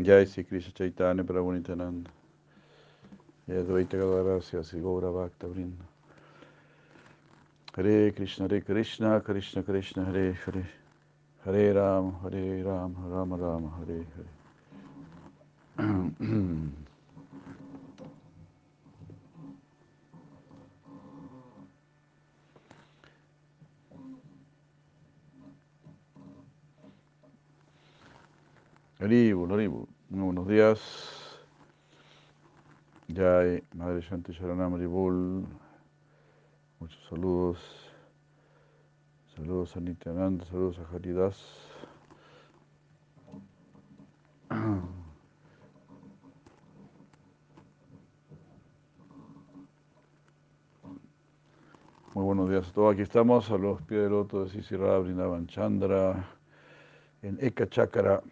Jai Sri Krishna Chaitanya Prabhu Nityananda. Advaita Gadadara Sri Gaura Bhakta Vrinda. Hare Krishna Hare Krishna Krishna Krishna Hare Hare. Hare Ram Hare Ram Rama Rama Hare Hare. Haribu, Haribu. Muy buenos días. Jai, Madre Shanti Sharanam Haribol. Muchos saludos. Saludos a Nityananda, saludos a Haridas. Muy buenos días a todos. Aquí estamos a los pies del loto de Sisira Brindavan Chandra en Eka Chakra.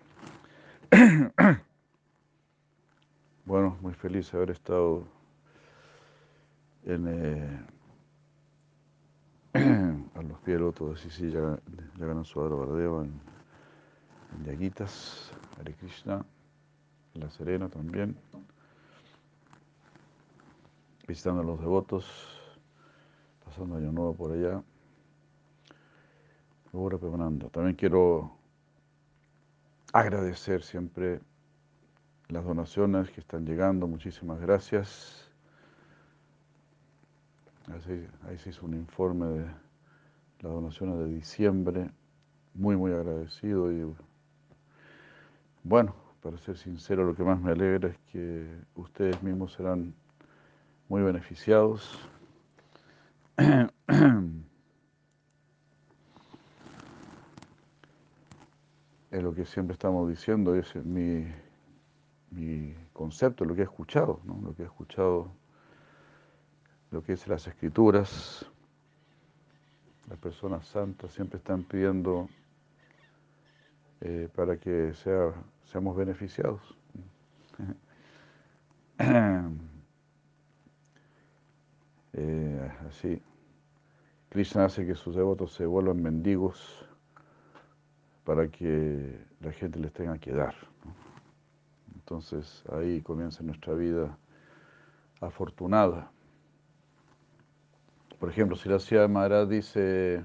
bueno, muy feliz de haber estado en, eh, los pies del loto de Sisi Yaganaswadra Vardeva en, en Yaguitas, Hare Krishna, en La Serena también, visitando a los devotos, pasando año nuevo por allá. Ahora También quiero agradecer siempre las donaciones que están llegando. Muchísimas gracias. Ahí se hizo un informe de las donaciones de diciembre. Muy, muy agradecido. Y bueno, para ser sincero, lo que más me alegra es que ustedes mismos serán muy beneficiados. es lo que siempre estamos diciendo, es mi, mi concepto, lo que he escuchado, ¿no? lo que he escuchado, lo que es las escrituras. Las personas santas siempre están pidiendo eh, para que sea, seamos beneficiados. Eh, así, Krishna hace que sus devotos se vuelvan mendigos para que la gente les tenga que dar. Entonces ahí comienza nuestra vida afortunada. Por ejemplo, si la de Maharaj dice,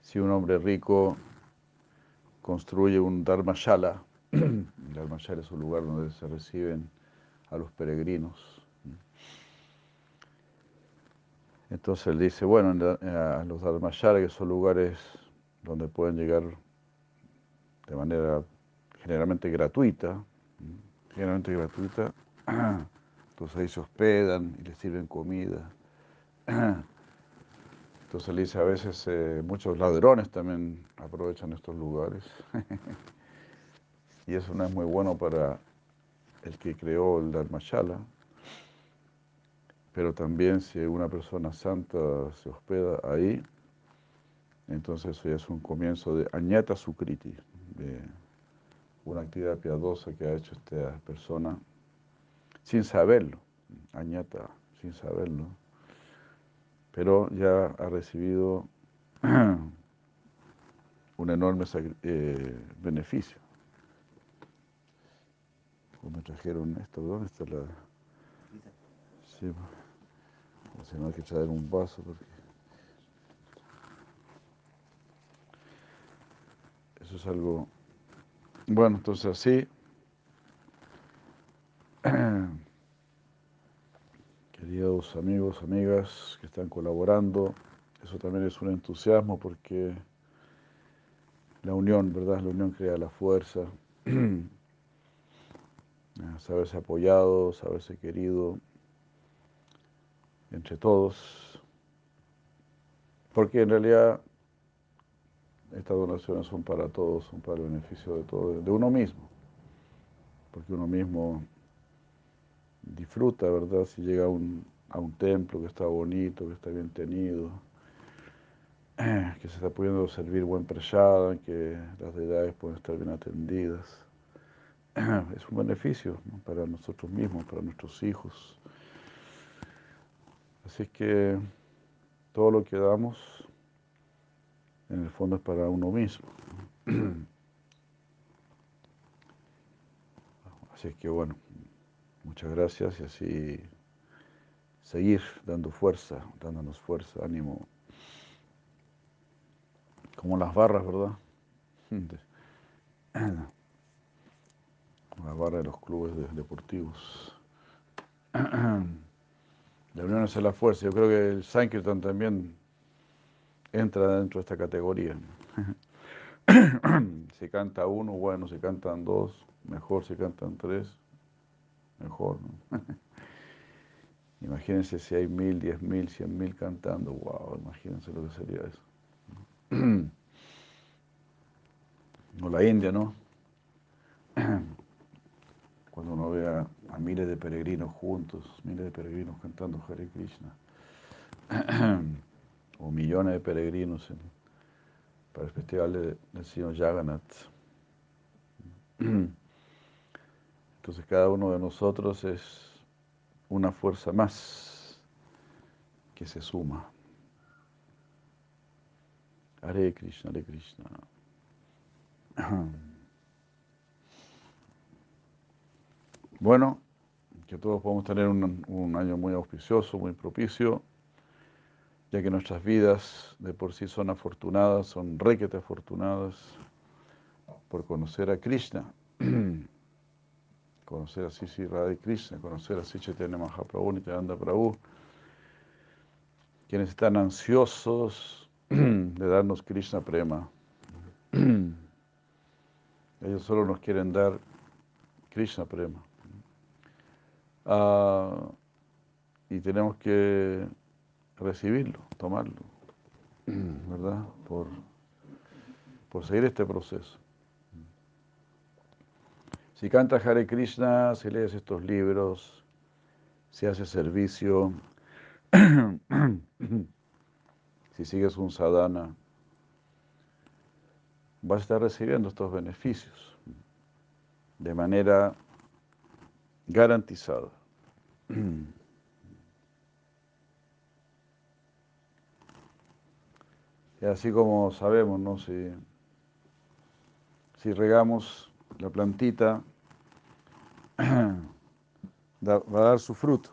si un hombre rico construye un dharmashala, el dharmashala es un lugar donde se reciben a los peregrinos. Entonces él dice, bueno, en los dharmashala, que son lugares donde pueden llegar de manera generalmente gratuita, generalmente gratuita, entonces ahí se hospedan y les sirven comida. Entonces dice a veces eh, muchos ladrones también aprovechan estos lugares. y eso no es muy bueno para el que creó el Dharmashala. Pero también si una persona santa se hospeda ahí, entonces eso ya es un comienzo de añata sukriti, de una actividad piadosa que ha hecho esta persona sin saberlo, añata sin saberlo, pero ya ha recibido un enorme eh, beneficio. me trajeron esto, ¿dónde está la...? Sí, si no hay que traer un vaso porque... Eso es algo... Bueno, entonces así... Queridos amigos, amigas que están colaborando, eso también es un entusiasmo porque la unión, ¿verdad? La unión crea la fuerza. saberse apoyado, saberse querido entre todos. Porque en realidad estas donaciones son para todos, son para el beneficio de todos, de uno mismo. Porque uno mismo disfruta, ¿verdad? Si llega a un, a un templo que está bonito, que está bien tenido, que se está pudiendo servir buen prashada, que las deidades pueden estar bien atendidas. Es un beneficio para nosotros mismos, para nuestros hijos. Así que todo lo que damos en el fondo es para uno mismo. Así que bueno, muchas gracias y así seguir dando fuerza, dándonos fuerza, ánimo. Como las barras, ¿verdad? Como las barras de los clubes deportivos. La unión es la fuerza. Yo creo que el Sankirtan también entra dentro de esta categoría. si canta uno, bueno, si cantan dos, mejor, si cantan tres, mejor. Imagínense si hay mil, diez mil, cien mil cantando, wow, imagínense lo que sería eso. O la India, ¿no? Cuando uno ve a, miles de peregrinos juntos, miles de peregrinos cantando Hare Krishna, o millones de peregrinos para el festival del Señor Jagannath. Entonces cada uno de nosotros es una fuerza más que se suma. Hare Krishna, Hare Krishna. Bueno, que todos podamos tener un, año muy auspicioso, muy propicio, ya que nuestras vidas de por sí son afortunadas, son requete afortunadas por conocer a Krishna, conocer a Sisi Radha Krishna, conocer a Chaitanya Mahaprabhu, Nityananda Prabhu, quienes están ansiosos de darnos Krishna Prema. Ellos solo nos quieren dar Krishna Prema. Ah, y tenemos que recibirlo, tomarlo, ¿verdad? Por, por seguir este proceso. Si cantas Hare Krishna, si lees estos libros, si haces servicio, si sigues un sadhana, vas a estar recibiendo estos beneficios de manera garantizada. Y así como sabemos, ¿no? Si, si regamos la plantita, va a dar su fruto.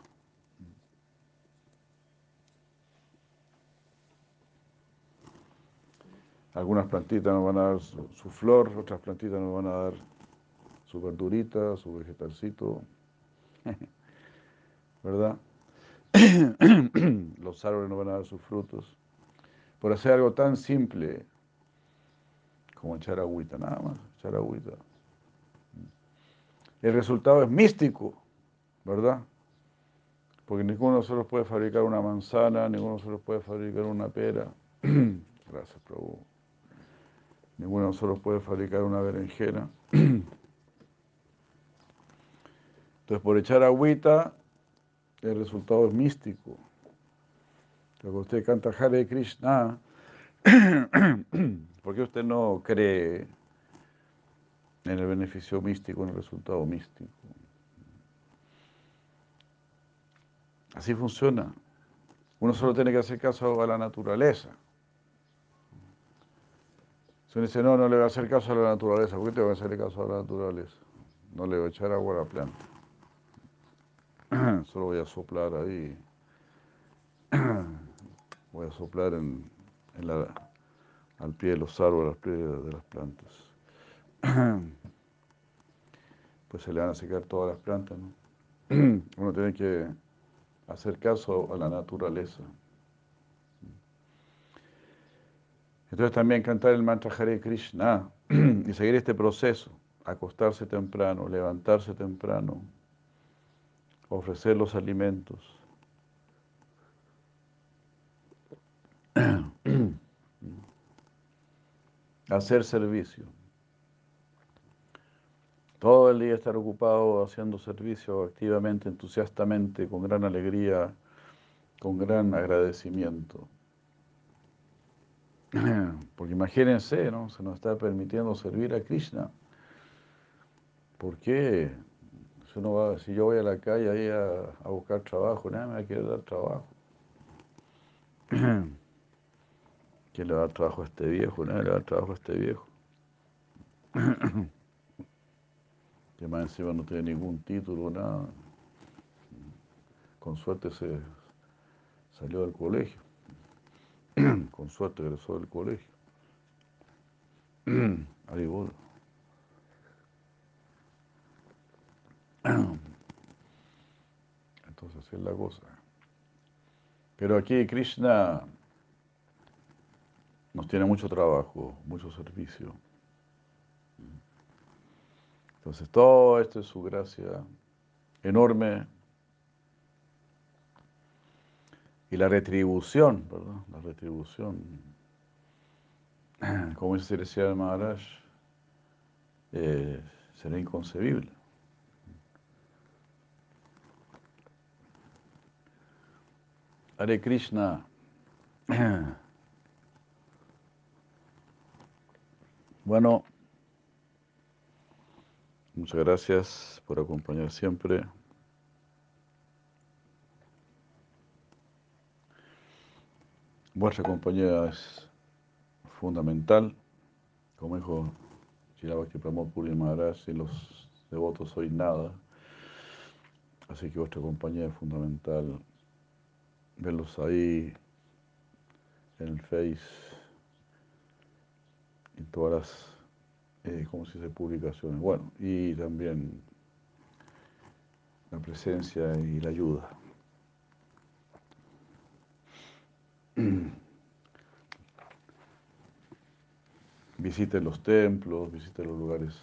Algunas plantitas nos van a dar su, su, flor, otras plantitas nos van a dar su verdurita, su vegetalcito, ¿verdad? Los árboles nos van a dar sus frutos. Por hacer algo tan simple como echar agüita, nada más, echar agüita. El resultado es místico, ¿verdad? Porque ninguno de nosotros puede fabricar una manzana, ninguno de nosotros puede fabricar una pera. Gracias, Prabhu. Ninguno de nosotros puede fabricar una berenjena. Entonces, por echar agüita, el resultado es místico. Cuando usted canta Hare Krishna, ¿por qué usted no cree en el beneficio místico, en el resultado místico? Así funciona. Uno solo tiene que hacer caso a la naturaleza. Si uno dice, no, no le va a hacer caso a la naturaleza, ¿por qué te va a hacer caso a la naturaleza? No le voy a echar agua a la planta. Solo voy a soplar ahí. Voy a soplar en, al pie de los árboles, al pie de las plantas. Pues se le van a secar todas las plantas, ¿no? Uno tiene que hacer caso a la naturaleza. Entonces también cantar el mantra Hare Krishna y seguir este proceso, acostarse temprano, levantarse temprano, ofrecer los alimentos. Hacer servicio. Todo el día estar ocupado haciendo servicio activamente, entusiastamente, con gran alegría, con gran agradecimiento. Porque imagínense, ¿no? Se nos está permitiendo servir a Krishna. ¿Por qué? Si, yo voy a la calle ahí a, buscar trabajo, nadie me va a querer dar trabajo. ¿Quién le va a dar trabajo a este viejo? Nadie le va a dar trabajo a este viejo. que más encima no tiene ningún título, nada. Con suerte se salió del colegio. Con suerte egresó del colegio. Voy. Entonces así es la cosa. Pero aquí Krishna nos tiene mucho trabajo, mucho servicio. Entonces todo esto es su gracia enorme y la retribución, ¿verdad? La retribución, como dice Sri Maharaj, eh, será inconcebible. Hare Krishna. Bueno, muchas gracias por acompañar siempre. Vuestra compañía es fundamental. Como dijo Chirabhakti Pramod Puri Maharaj, sin los devotos soy nada. Así que vuestra compañía es fundamental verlos ahí en el Face, en todas las, eh, ¿cómo se dice?, publicaciones. Bueno, y también la presencia y la ayuda. Visiten los templos, visiten los lugares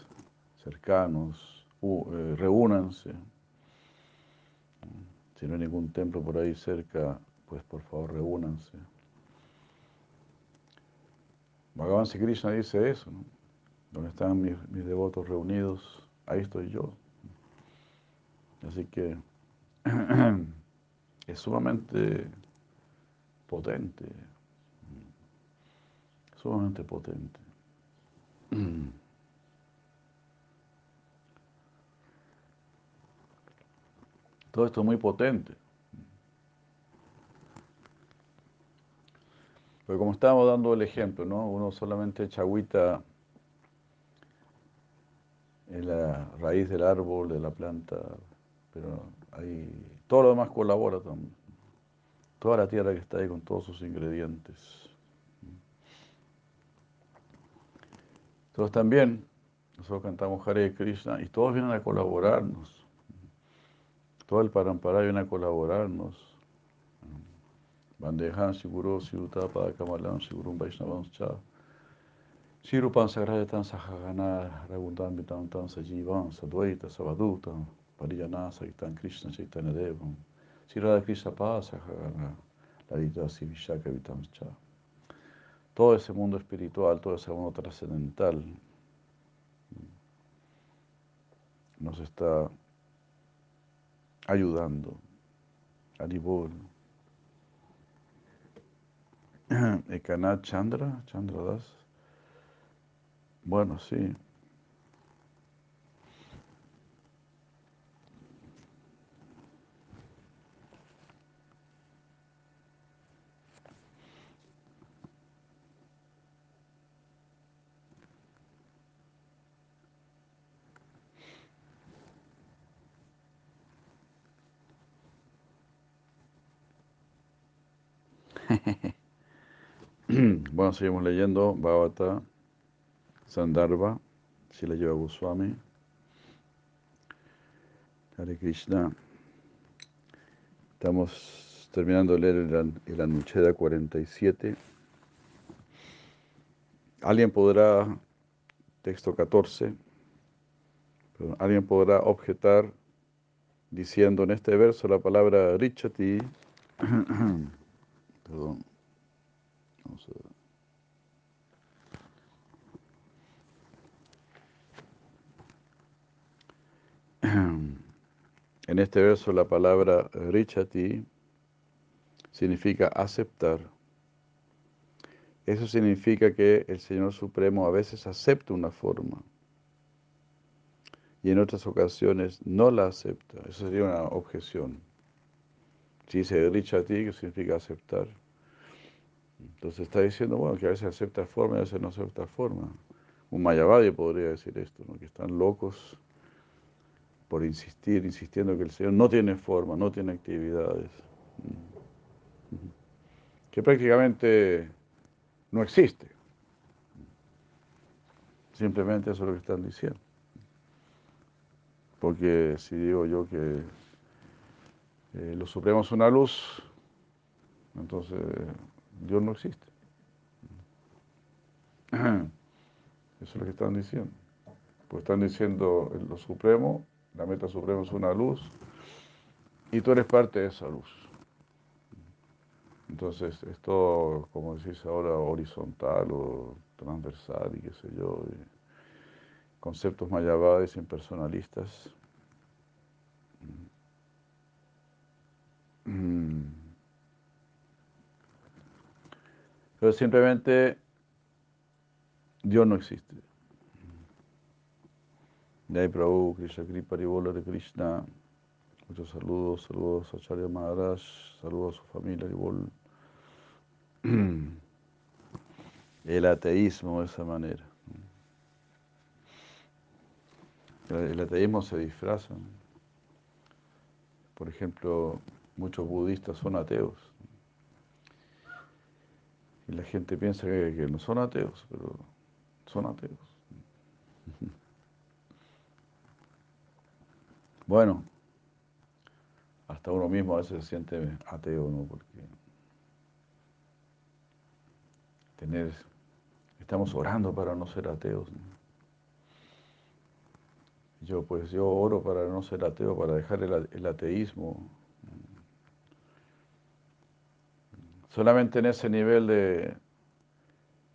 cercanos, uh, reúnanse. Si no hay ningún templo por ahí cerca, pues por favor reúnanse. Bhagavan Krishna dice eso, ¿no? Donde están mis, mis, devotos reunidos, ahí estoy yo. Así que es sumamente potente, sumamente potente. Todo esto es muy potente. Pero como estábamos dando el ejemplo, ¿no? Uno solamente echa agüita en la raíz del árbol, de la planta, pero ahí todo lo demás colabora también. Toda la tierra que está ahí con todos sus ingredientes. Entonces también nosotros cantamos Hare Krishna y todos vienen a colaborarnos todo el Parampara viene a colaborarnos. Bandejan, Siguro, Siutapa, Kamalan, Sigurum, Vaishnavam, Cha. Sirupan, Sagrayatam, Sahagana, Ragundan, Vitam, Tam, Sajivan, Sadvaita, Savaduta, Pariyana, Sagitan, Krishna, Chaitanya Devam. Sirada Krishna Pasa, Sahagana, Ladita, Sivishaka, Vitam, Cha. Todo ese mundo espiritual, todo ese mundo trascendental nos está ayudando. Aribol. Ekanat Chandra, Chandra Das. Bueno, sí. Bueno, seguimos leyendo Bhavata Sandarbha, le lleva Goswami. Hare Krishna. Estamos terminando de leer el, el Anucheda 47. Alguien podrá, texto 14, alguien podrá objetar diciendo en este verso la palabra Richati. Perdón. En este verso la palabra richati significa aceptar. Eso significa que el Señor Supremo a veces acepta una forma y en otras ocasiones no la acepta. Eso sería una objeción. Si dice richati, que significa aceptar, entonces está diciendo, bueno, que a veces acepta forma y a veces no acepta forma. Un Mayavadi podría decir esto, que están locos por insistir, insistiendo que el Señor no tiene forma, no tiene actividades, que prácticamente no existe. Simplemente eso es lo que están diciendo. Porque si digo yo que eh, lo supremo es una luz, entonces Dios no existe. Eso es lo que están diciendo. Pues están diciendo lo supremo, la meta suprema es una luz, y tú eres parte de esa luz. Entonces, esto, como decís ahora, horizontal o transversal y qué sé yo, conceptos mayavades impersonalistas. Mm. Pero simplemente Dios no existe. Jai Prabhu, Krishna Kripa, de Krishna. Muchos saludos, saludos a Charya Maharaj, saludos a su familia Ribol. El ateísmo de esa manera. El ateísmo se disfraza. Por ejemplo, muchos budistas son ateos. Y la gente piensa que, no son ateos, pero son ateos. Bueno, hasta uno mismo a veces se siente ateo, ¿no? Porque tener, estamos orando para no ser ateos. Yo pues yo oro para no ser ateo, para dejar el, ateísmo. Solamente en ese nivel de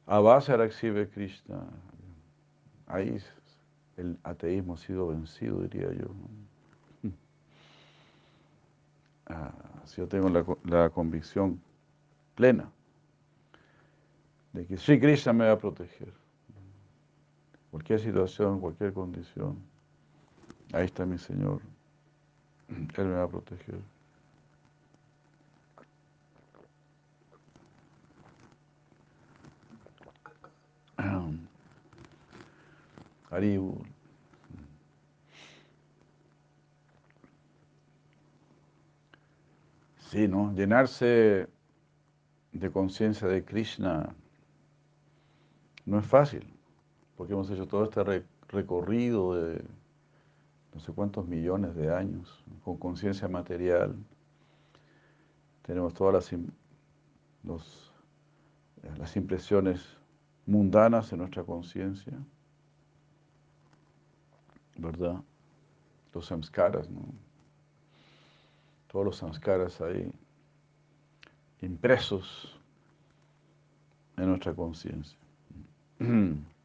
Avasara exhibe Krishna. Ahí el ateísmo ha sido vencido, diría yo. Ah, si yo tengo la, convicción plena de que Sri Krishna me va a proteger. Cualquier situación, cualquier condición. Ahí está mi Señor. Él me va a proteger. Haribul. Sí, ¿no? Llenarse de conciencia de Krishna no es fácil, porque hemos hecho todo este recorrido de no sé cuántos millones de años con conciencia material. Tenemos todas las, las impresiones mundanas en nuestra conciencia, ¿verdad? Los samskaras, ¿no? Todos los samskaras ahí impresos en nuestra conciencia.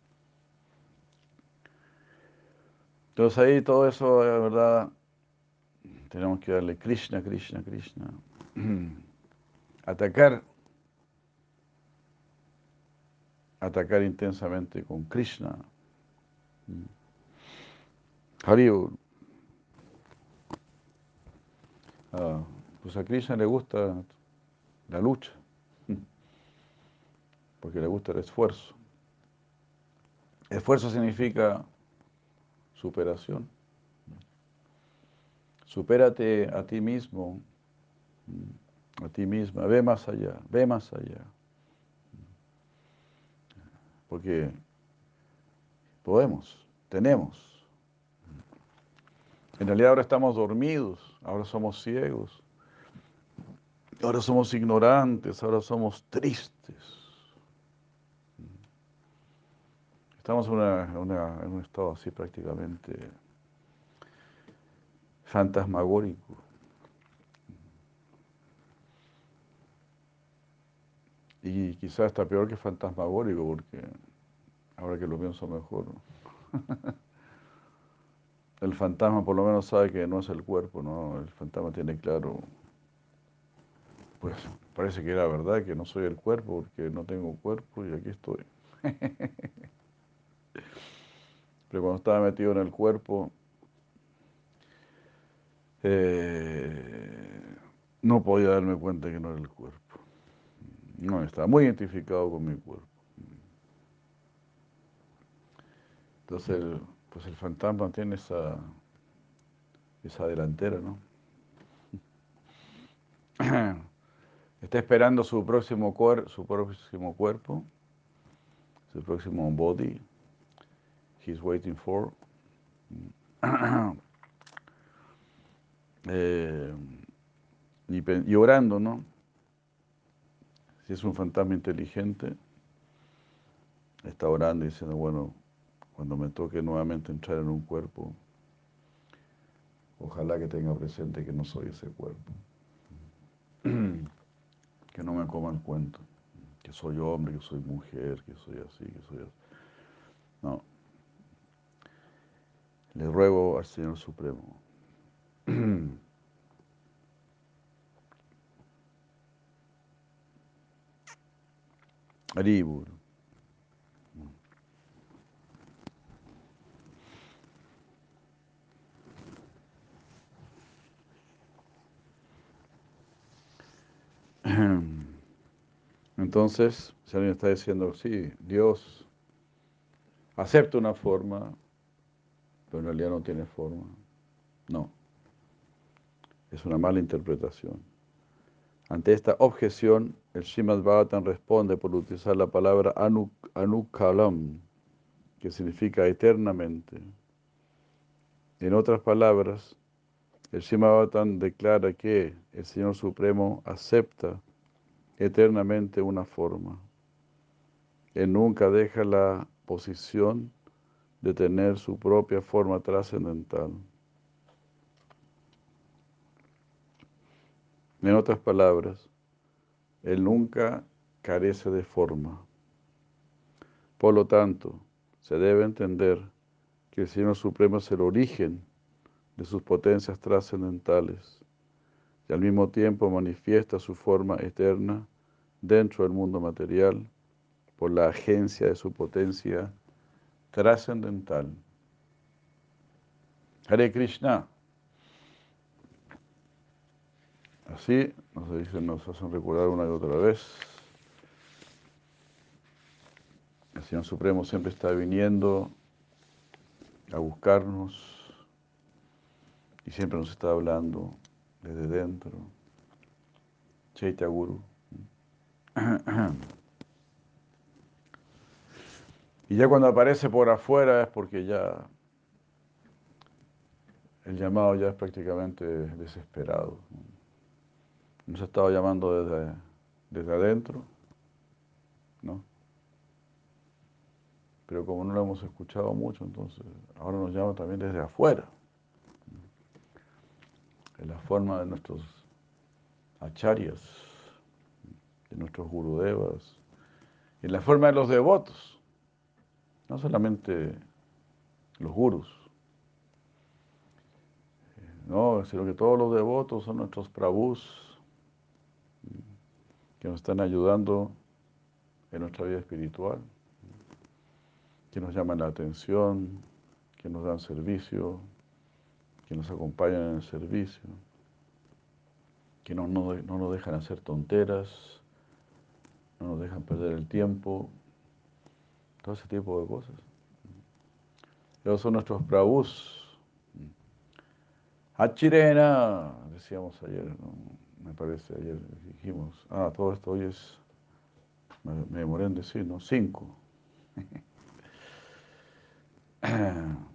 Entonces ahí todo eso, la verdad, tenemos que darle Krishna, Krishna, Krishna. Atacar, atacar intensamente con Krishna. Haribol. Ah, pues a Krishna le gusta la lucha, porque le gusta el esfuerzo. Esfuerzo significa superación. Supérate a ti mismo, a ti misma, ve más allá, ve más allá. Porque podemos, tenemos. En realidad ahora estamos dormidos, ahora somos ciegos, ahora somos ignorantes, ahora somos tristes. Estamos en, un estado así prácticamente fantasmagórico. Y quizás está peor que fantasmagórico, porque ahora que lo pienso mejor. el fantasma por lo menos sabe que no es el cuerpo, ¿no? El fantasma tiene claro, pues parece que era verdad que no soy el cuerpo porque no tengo cuerpo y aquí estoy. Pero cuando estaba metido en el cuerpo, eh, no podía darme cuenta que no era el cuerpo. No, estaba muy identificado con mi cuerpo. Entonces, pues el fantasma tiene esa, esa delantera, ¿no? Está esperando su próximo, su próximo cuerpo, su próximo body. He's waiting for. Eh, y, orando, ¿no? Si es un fantasma inteligente, está orando y diciendo, bueno, cuando me toque nuevamente entrar en un cuerpo, ojalá que tenga presente que no soy ese cuerpo. que no me coman cuento, que soy hombre, que soy mujer, que soy así, que soy así. No. Le ruego al Señor Supremo. Aribur. Entonces, si alguien está diciendo, sí, Dios acepta una forma, pero en realidad no tiene forma. No. Es una mala interpretación. Ante esta objeción, el Srimad Bhagavatam responde por utilizar la palabra anukalam, que significa eternamente. En otras palabras, el Srimad Bhagavatam declara que el Señor Supremo acepta eternamente una forma. Él nunca deja la posición de tener su propia forma trascendental. En otras palabras, Él nunca carece de forma. Por lo tanto, se debe entender que el Señor Supremo es el origen de sus potencias trascendentales y al mismo tiempo manifiesta su forma eterna dentro del mundo material por la agencia de su potencia trascendental. Hare Krishna. Así nos dicen, nos hacen recordar una y otra vez. El Señor Supremo siempre está viniendo a buscarnos y siempre nos está hablando desde dentro. Chaitya Guru. Y ya cuando aparece por afuera es porque ya el llamado ya es prácticamente desesperado. Nos ha estado llamando desde, desde adentro, ¿no? Pero como no lo hemos escuchado mucho, entonces ahora nos llama también desde afuera. En la forma de nuestros acharyas, de nuestros gurudevas, en la forma de los devotos, no solamente los gurus, no, sino que todos los devotos son nuestros prabhus, que nos están ayudando en nuestra vida espiritual, que nos llaman la atención, que nos dan servicio, que nos acompañan en el servicio, que no, no, nos dejan hacer tonteras, no nos dejan perder el tiempo, todo ese tipo de cosas. Esos son nuestros prabhus. Achirena, decíamos ayer, me parece, ayer dijimos, ah, todo esto hoy es, me, demoré en decir, ¿no? Cinco.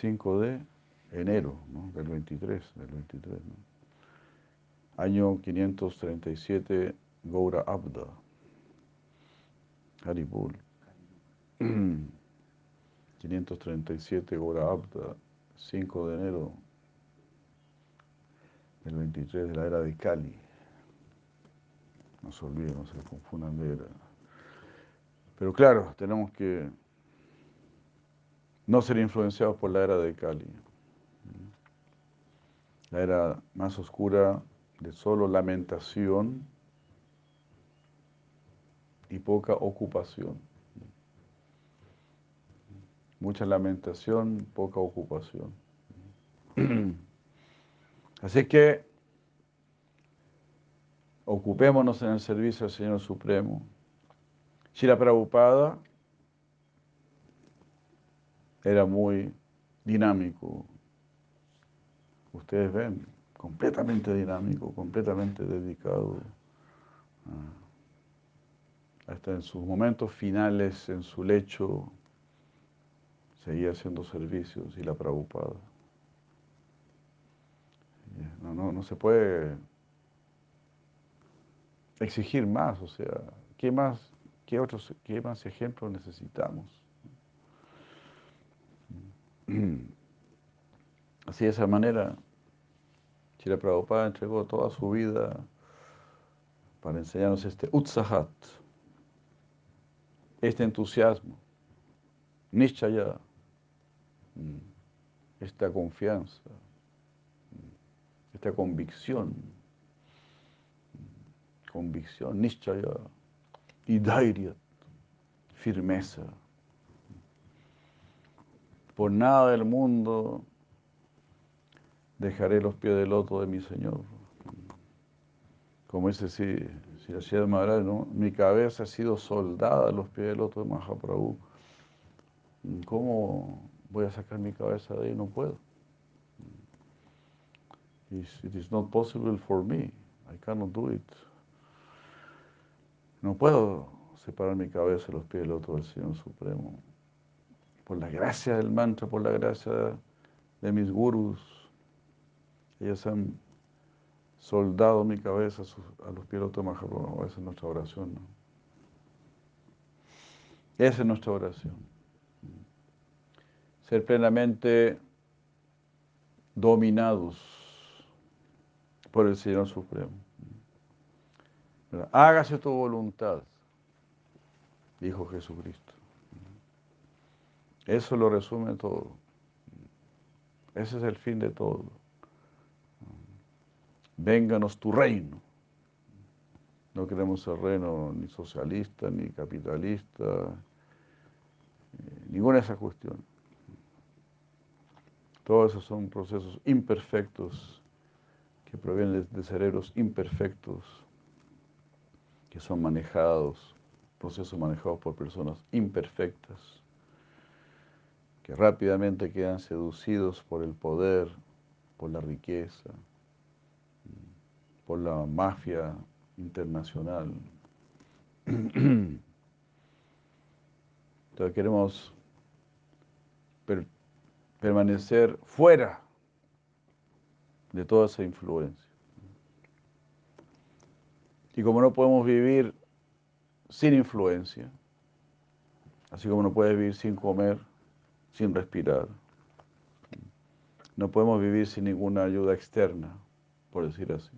Cinco de enero, ¿no? Del 23, del 23, ¿no? Año 537, Goura Abda. Haribul. 537, Goura Abda, 5 de enero el 23 de la era de Cali. No se olviden, no se confundan de era. Pero claro, tenemos que no ser influenciados por la era de Cali. La era más oscura de solo lamentación y poca ocupación. Mucha lamentación, poca ocupación. Así que ocupémonos en el servicio al Señor Supremo. Shila Prabhupada era muy dinámico, ustedes ven, completamente dinámico, completamente dedicado. hasta en sus momentos finales, en su lecho, seguía haciendo servicios y la preocupada. No, no, no se puede exigir más, o sea, ¿qué más, qué otros, qué más ejemplos necesitamos? Así de esa manera, Chile Prabhupada entregó toda su vida para enseñarnos este utsahat, este entusiasmo, nishchaya, esta confianza, esta convicción, convicción, nishchaya y dairya, firmeza. Por nada del mundo dejaré los pies del loto de mi Señor. Como dice si, si Maharaj, ¿no? mi cabeza ha sido soldada a los pies del loto de Mahaprabhu. ¿Cómo voy a sacar mi cabeza de ahí? No puedo. It is not possible for me. I cannot do it. No puedo separar mi cabeza de los pies del otro del Señor Supremo. Por la gracia del mantra, por la gracia de mis gurus, ellos han soldado mi cabeza a los pies otro Mahaprabhu. Esa es nuestra oración. ¿no? Esa es nuestra oración. Ser plenamente dominados por el Señor Supremo. Hágase tu voluntad, dijo Jesucristo. Eso lo resume todo. Ese es el fin de todo. Vénganos tu reino. No queremos ser reino ni socialista, ni capitalista, eh, ninguna de esas cuestiones. Todos esos son procesos imperfectos que provienen de cerebros imperfectos que son manejados, procesos manejados por personas imperfectas, que rápidamente quedan seducidos por el poder, por la riqueza, por la mafia internacional. Entonces queremos permanecer fuera de toda esa influencia. Y como no podemos vivir sin influencia, así como no puedes vivir sin comer, sin respirar, no podemos vivir sin ninguna ayuda externa, por decir así.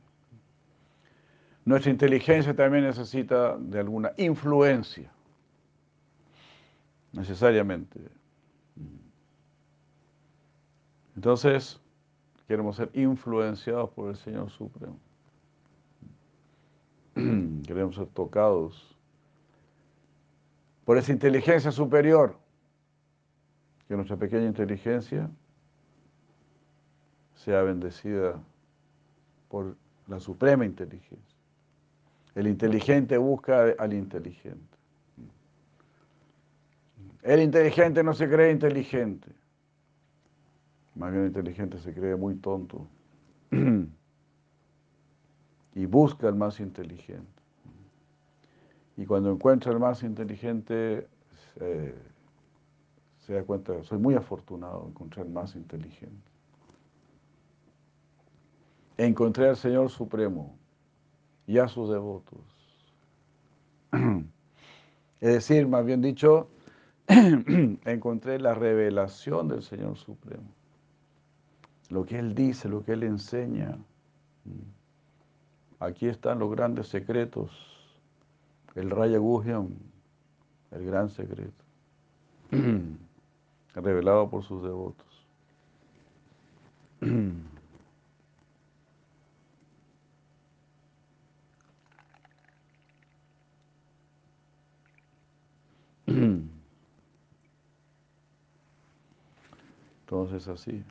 Nuestra inteligencia también necesita de alguna influencia, necesariamente. Entonces, queremos ser influenciados por el Señor Supremo. Queremos ser tocados por esa inteligencia superior, que nuestra pequeña inteligencia sea bendecida por la suprema inteligencia. El inteligente busca al inteligente. El inteligente no se cree inteligente. Más bien el inteligente se cree muy tonto. y busca al más inteligente. Y cuando encuentra al más inteligente, se, da cuenta, soy muy afortunado de encontrar más inteligente. Encontré al Señor Supremo y a sus devotos. Es decir, más bien dicho, encontré la revelación del Señor Supremo. Lo que Él dice, lo que Él enseña. Aquí están los grandes secretos. El Raya Guhyam, el gran secreto, revelado por sus devotos. Entonces así.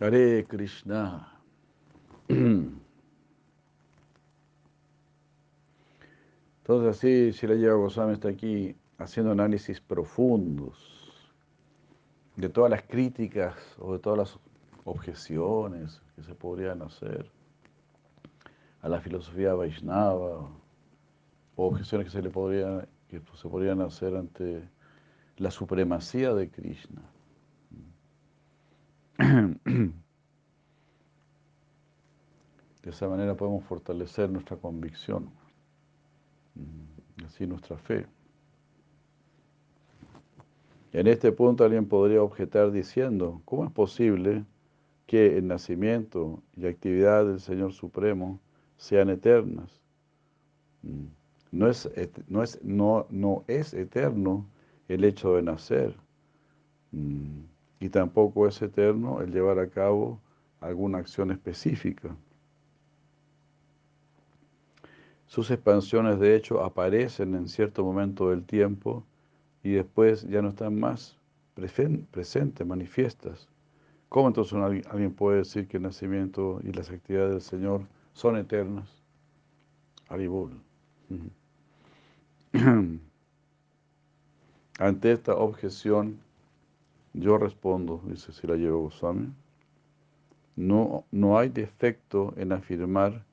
Hare Krishna. Entonces así, lleva Goswami está aquí haciendo análisis profundos de todas las críticas o de todas las objeciones que se podrían hacer a la filosofía Vaishnava o objeciones que se le podrían, que se podrían hacer ante la supremacía de Krishna. De esa manera podemos fortalecer nuestra convicción, así nuestra fe. En este punto alguien podría objetar diciendo, ¿cómo es posible que el nacimiento y actividad del Señor Supremo sean eternas? No es, no es, no, no es eterno el hecho de nacer y tampoco es eterno el llevar a cabo alguna acción específica. Sus expansiones de hecho aparecen en cierto momento del tiempo y después ya no están más presentes, manifiestas. ¿Cómo entonces alguien puede decir que el nacimiento y las actividades del Señor son eternas? Aribul. Ante esta objeción, yo respondo, dice Sirayeva Goswami, no, no hay defecto en afirmar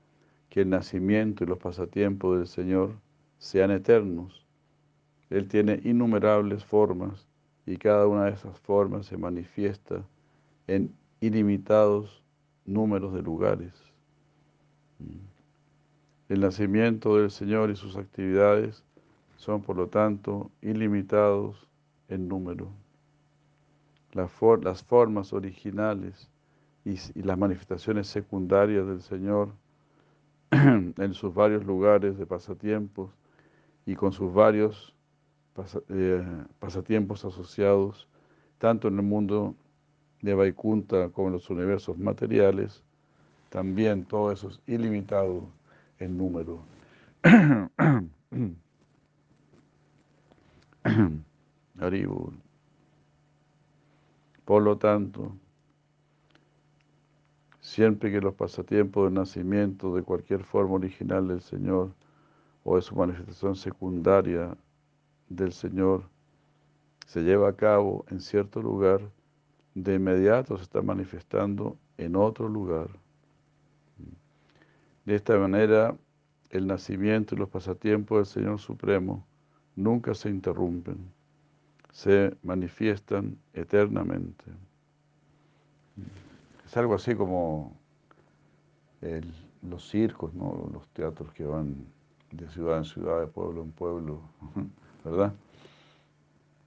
que el nacimiento y los pasatiempos del Señor sean eternos. Él tiene innumerables formas y cada una de esas formas se manifiesta en ilimitados números de lugares. El nacimiento del Señor y sus actividades son, por lo tanto, ilimitados en número. Las formas originales y las manifestaciones secundarias del Señor en sus varios lugares de pasatiempos y con sus varios eh, pasatiempos asociados, tanto en el mundo de Vaikunta como en los universos materiales, también todo eso es ilimitado en número. Por lo tanto, Siempre que los pasatiempos de nacimiento de cualquier forma original del Señor o de su manifestación secundaria del Señor se lleva a cabo en cierto lugar, de inmediato se está manifestando en otro lugar. De esta manera, el nacimiento y los pasatiempos del Señor Supremo nunca se interrumpen, se manifiestan eternamente. Es algo así como los circos, los teatros que van de ciudad en ciudad, de pueblo en pueblo, ¿verdad?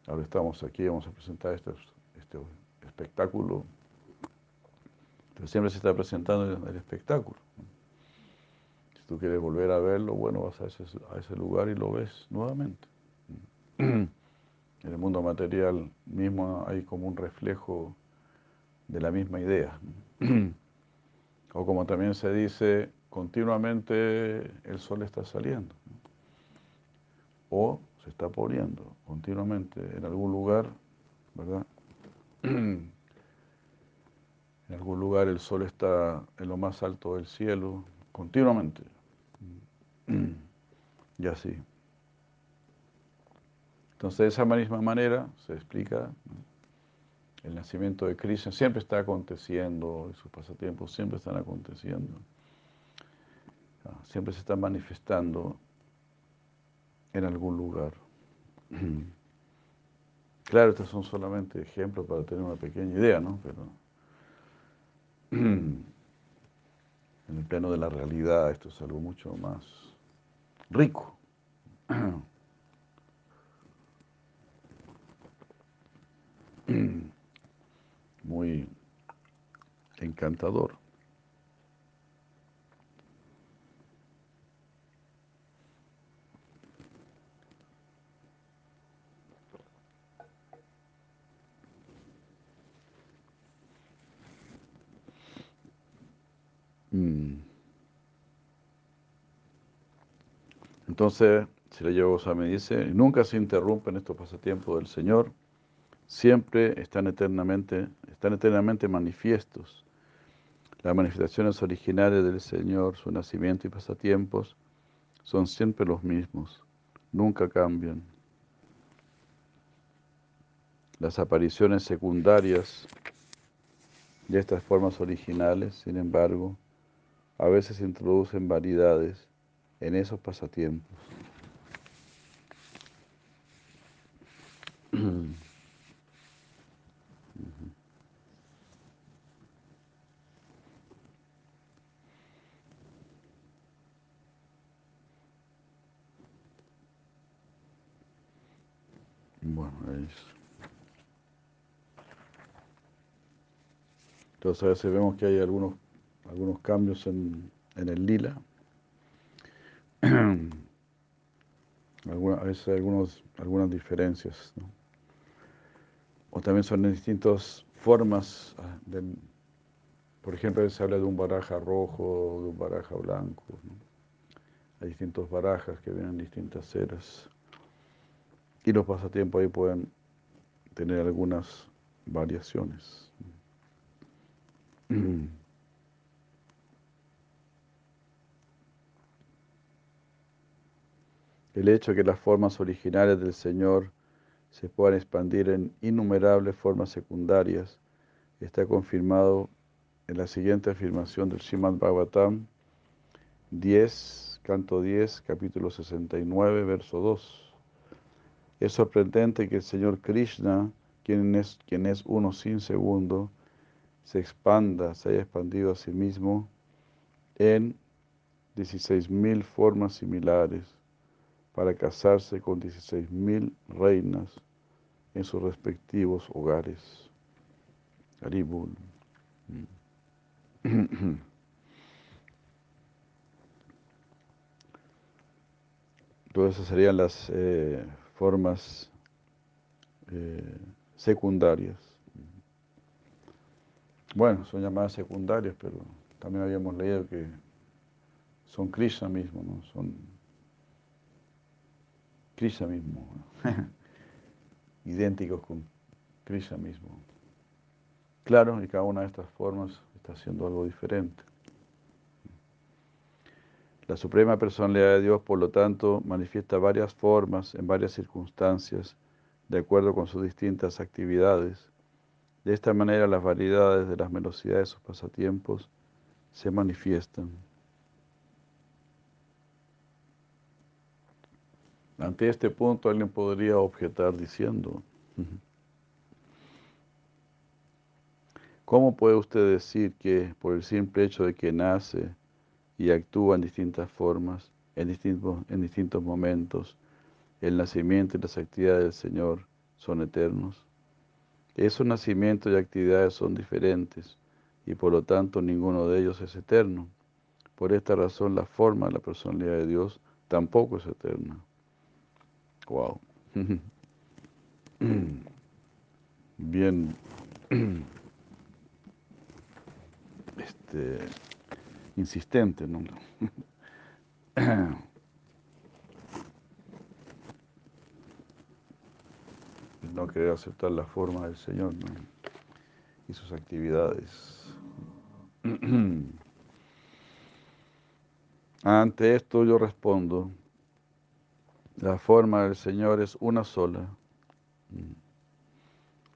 Ahora estamos aquí, vamos a presentar este, este espectáculo, siempre se está presentando el, espectáculo. Si tú quieres volver a verlo, bueno, vas a ese, a ese lugar y lo ves nuevamente. En el mundo material mismo hay como un reflejo de la misma idea. o como también se dice, continuamente el sol está saliendo. O se está poniendo continuamente en algún lugar, ¿verdad? en algún lugar el sol está en lo más alto del cielo, continuamente. y así. Entonces, de esa misma manera se explica el nacimiento de Krishna siempre está aconteciendo, sus pasatiempos siempre están aconteciendo, ah, siempre se están manifestando en algún lugar. Claro, estos son solamente ejemplos para tener una pequeña idea, ¿no? Pero en el plano de la realidad esto es algo mucho más rico. muy encantador. Mm. Entonces, si la llevo a me dice, nunca se interrumpen estos pasatiempos del Señor, siempre están eternamente están eternamente manifiestos. Las manifestaciones originales del Señor, su nacimiento y pasatiempos, son siempre los mismos, nunca cambian. Las apariciones secundarias de estas formas originales, sin embargo, a veces introducen variedades en esos pasatiempos. Bueno, A veces vemos que hay algunos, algunos cambios en, en el lila. a veces hay algunos, algunas diferencias. O también son distintas formas. Ah, por ejemplo, se habla de un baraja rojo, de un baraja blanco. Hay distintos barajas que vienen en distintas eras. Y los pasatiempos ahí pueden tener algunas variaciones. El hecho de que las formas originales del Señor se puedan expandir en innumerables formas secundarias está confirmado en la siguiente afirmación del Srimad Bhagavatam 10, canto 10, capítulo 69, verso 2. Es sorprendente que el Señor Krishna, quien es, quien es uno sin segundo, se expanda, se haya expandido a sí mismo en 16.000 formas similares para casarse con 16.000 reinas en sus respectivos hogares. Haribul. Todas esas serían las eh, formas eh, secundarias. Bueno, son llamadas secundarias, pero también habíamos leído que son Krishna mismo, ¿no? Son Krishna mismo, idénticos con Krishna mismo. Claro, y cada una de estas formas está haciendo algo diferente. La Suprema Personalidad de Dios, por lo tanto, manifiesta varias formas en varias circunstancias, de acuerdo con sus distintas actividades. De esta manera, las variedades de las velocidades de sus pasatiempos se manifiestan. Ante este punto, alguien podría objetar diciendo, ¿cómo puede usted decir que por el simple hecho de que nace, y actúa en distintas formas, en distintos, en distintos momentos. El nacimiento y las actividades del Señor son eternos. Esos nacimientos y actividades son diferentes y por lo tanto ninguno de ellos es eterno. Por esta razón la forma de la personalidad de Dios tampoco es eterna. Wow. Bien. Este insistente, ¿no? no querer aceptar la forma del Señor y sus actividades. Ante esto yo respondo, la forma del Señor es una sola.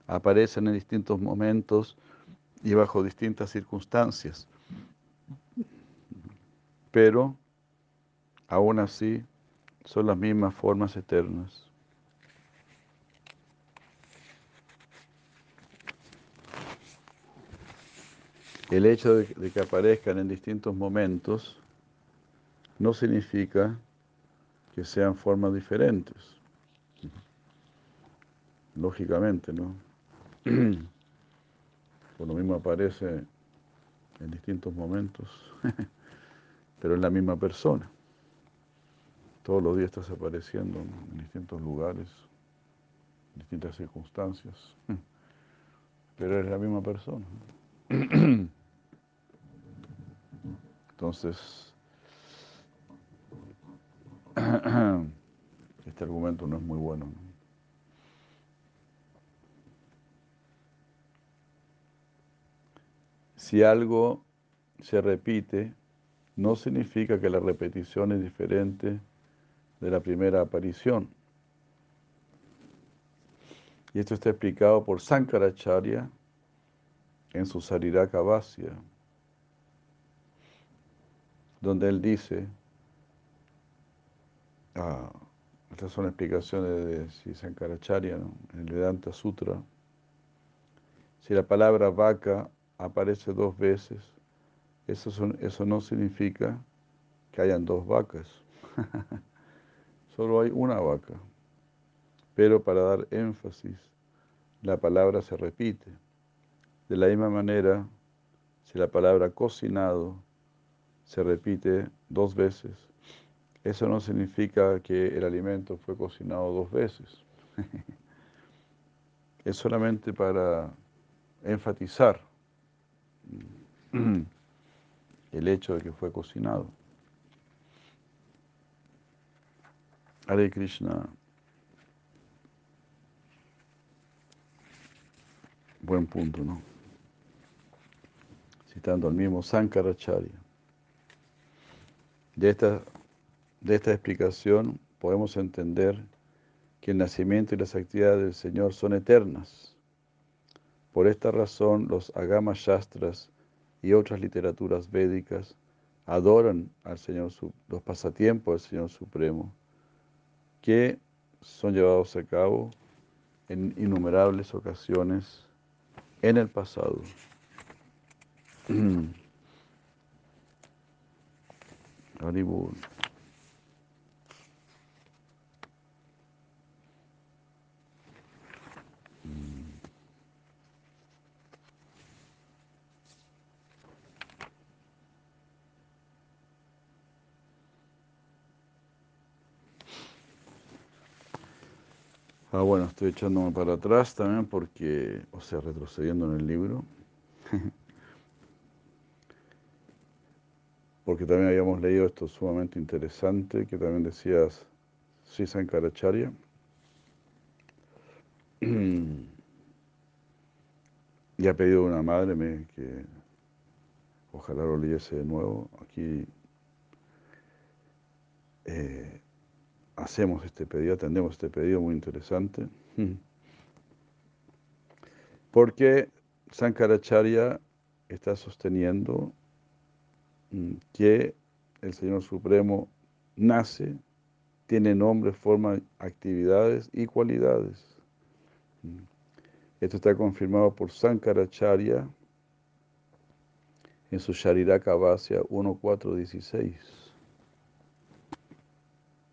Aparecen en distintos momentos y bajo distintas circunstancias pero aún así son las mismas formas eternas. El hecho de, que aparezcan en distintos momentos no significa que sean formas diferentes. Lógicamente, ¿no? Por lo mismo aparece en distintos momentos. pero es la misma persona. Todos los días estás apareciendo en distintos lugares, en distintas circunstancias, pero es la misma persona. Entonces, este argumento no es muy bueno. Si algo se repite, no significa que la repetición es diferente de la primera aparición. Y esto está explicado por Sankaracharya en su Sariraka Vasya, donde él dice, ah, estas son explicaciones de Sankaracharya en el Vedanta Sutra, si la palabra vaca aparece dos veces, eso, eso no significa que hayan dos vacas. Solo hay una vaca. Pero para dar énfasis, la palabra se repite. De la misma manera, si la palabra cocinado se repite dos veces, eso no significa que el alimento fue cocinado dos veces. es solamente para enfatizar el hecho de que fue cocinado. Hare Krishna. Buen punto, ¿no? Citando al mismo Sankaracharya. De esta, de esta explicación podemos entender que el nacimiento y las actividades del Señor son eternas. Por esta razón, los Agama Shastras y otras literaturas védicas adoran al Señor, los pasatiempos del Señor Supremo que son llevados a cabo en innumerables ocasiones en el pasado. Ah, bueno, estoy echándome para atrás también porque, o sea, retrocediendo en el libro. porque también habíamos leído esto sumamente interesante que también decías Sri Sankaracharya. y ha pedido una madre que ojalá lo leyese de nuevo. Aquí eh, hacemos este pedido, atendemos este pedido muy interesante. Porque Sankaracharya está sosteniendo que el Señor Supremo nace, tiene nombre, forma, actividades y cualidades. Esto está confirmado por Sankaracharya en su Shariraka Vasya 1.4.16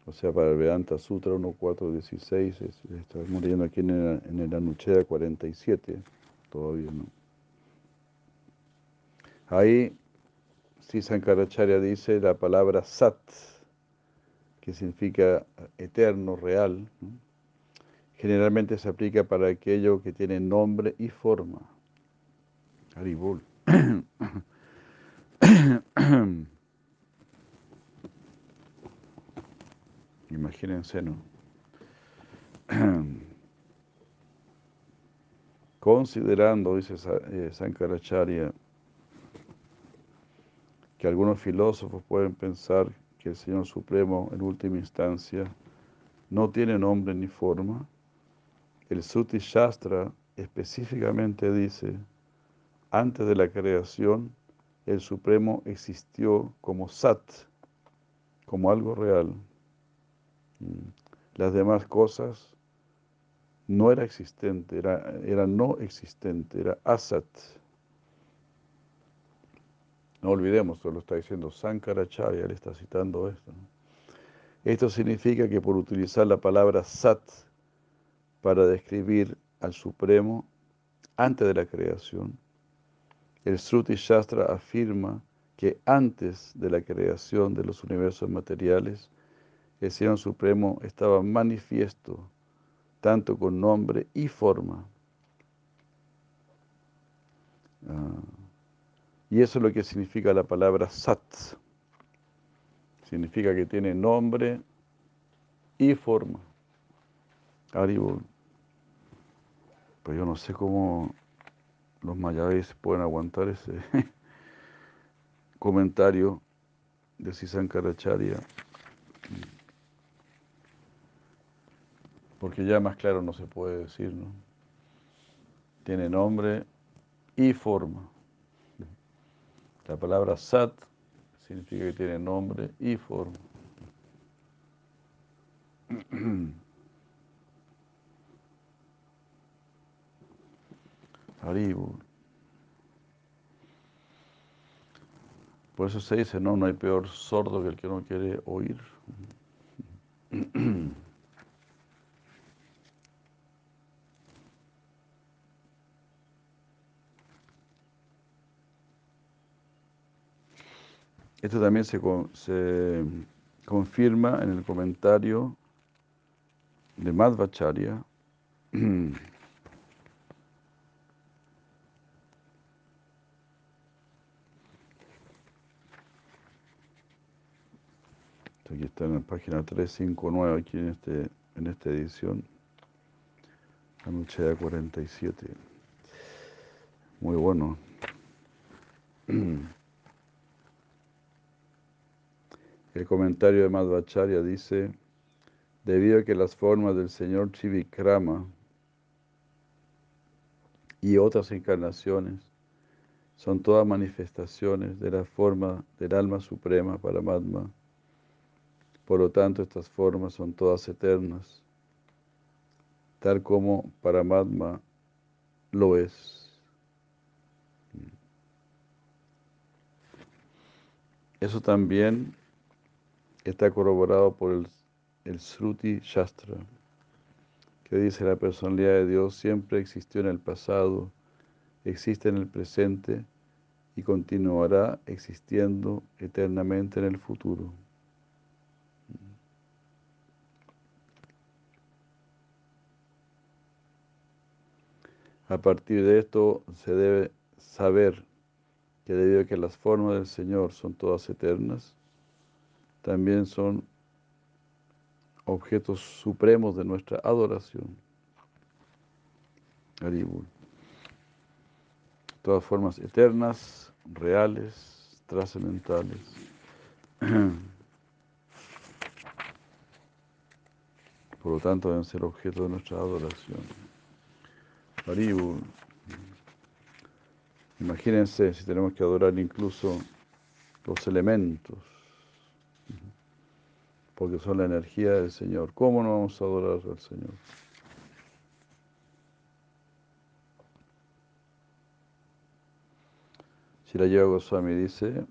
o sea, para el Vedanta Sutra 1.4.16, estamos leyendo aquí en el, en el Anucheda 47, todavía no. Ahí, si Sankaracharya dice la palabra Sat, que significa eterno, real, generalmente se aplica para aquello que tiene nombre y forma. Haribol. Imagínense, ¿no? Considerando, dice eh, Sankaracharya, que algunos filósofos pueden pensar que el Señor Supremo, en última instancia, no tiene nombre ni forma, el Suti Shastra específicamente dice, antes de la creación, el Supremo existió como Sat, como algo real. Las demás cosas no era existente, era, era no existente, era asat. No olvidemos, esto lo está diciendo Sankaracharya, él está citando esto. Esto significa que por utilizar la palabra sat para describir al Supremo antes de la creación, el Sruti Shastra afirma que antes de la creación de los universos materiales, el Señor Supremo estaba manifiesto, tanto con nombre y forma. Ah, y eso es lo que significa la palabra Sat. Significa que tiene nombre y forma. Haribol. Pues yo no sé cómo los mayabes pueden aguantar ese comentario de Sisankaracharya. Porque ya más claro no se puede decir, ¿no? Tiene nombre y forma. La palabra sat significa que tiene nombre y forma. Por eso se dice, no, no hay peor sordo que el que no quiere oír. Esto también se, se confirma en el comentario de Madhvacharya. Aquí está en la página 359, aquí en, este, en esta edición. Anuchea 47. Muy bueno. El comentario de Madhvacharya dice, debido a que las formas del Señor Chivikrama y otras encarnaciones son todas manifestaciones de la forma del alma suprema Paramatma, por lo tanto estas formas son todas eternas, tal como Paramatma lo es. Eso también está corroborado por el, el Sruti Shastra, que dice la personalidad de Dios siempre existió en el pasado, existe en el presente y continuará existiendo eternamente en el futuro. A partir de esto se debe saber que debido a que las formas del Señor son todas eternas, también son objetos supremos de nuestra adoración. Haribul. Todas formas eternas, reales, trascendentales. Por lo tanto, deben ser objeto de nuestra adoración. Haribul. Imagínense si tenemos que adorar incluso los elementos porque son la energía del Señor. ¿Cómo no vamos a adorar al Señor? Yoga Goswami dice,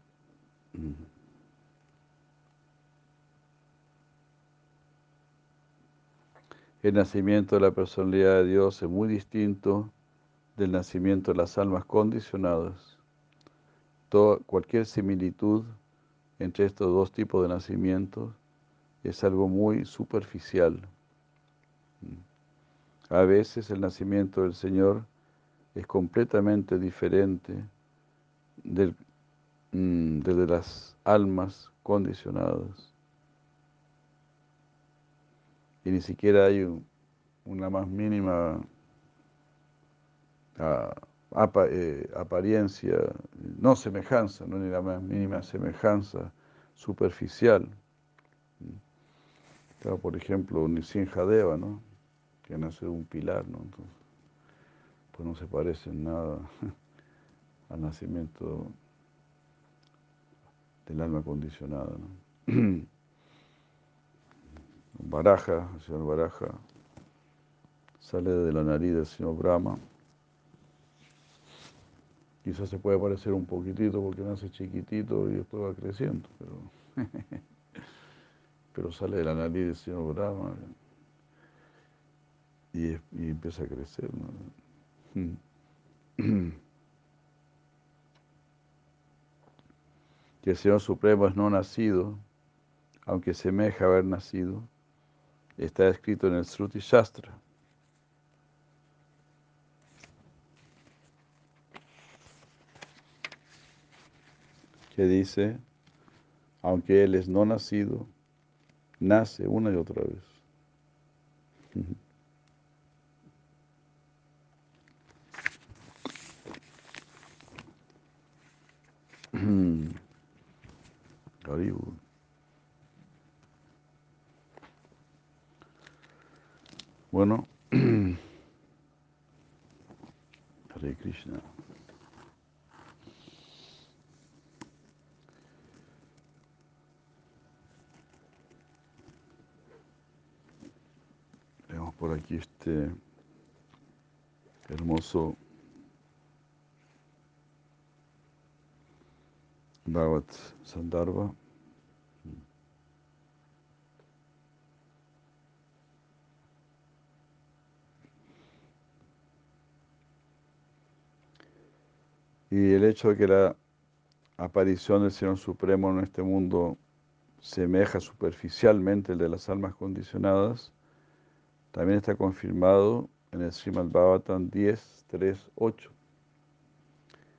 el nacimiento de la personalidad de Dios es muy distinto del nacimiento de las almas condicionadas. Toda, cualquier similitud entre estos dos tipos de nacimientos es algo muy superficial. A veces el nacimiento del Señor es completamente diferente del, mm, de las almas condicionadas. Y ni siquiera hay una más mínima ah, eh, apariencia, no semejanza, no ni la más mínima semejanza superficial por ejemplo, Jadeva, ¿no? Que nace de un pilar, ¿no? Pues no se parece en nada al nacimiento del alma condicionada, ¿no? Baraja, el señor Baraja, sale de la nariz del señor Brahma. Quizás se puede parecer un poquitito porque nace chiquitito y después va creciendo, pero pero sale de la nariz del señor Brahma y, y empieza a crecer. que el Señor Supremo es no nacido, aunque semeja haber nacido, está escrito en el Sruti Shastra. que dice, aunque Él es no nacido, nace una y otra vez. Bueno, Hare Krishna. Vemos por aquí este hermoso Bhagavad Sandarbha. Y el hecho de que la aparición del Señor Supremo en este mundo semeja superficialmente el de las almas condicionadas, también está confirmado en el Srimad Bhagavatam 10, 3, 8,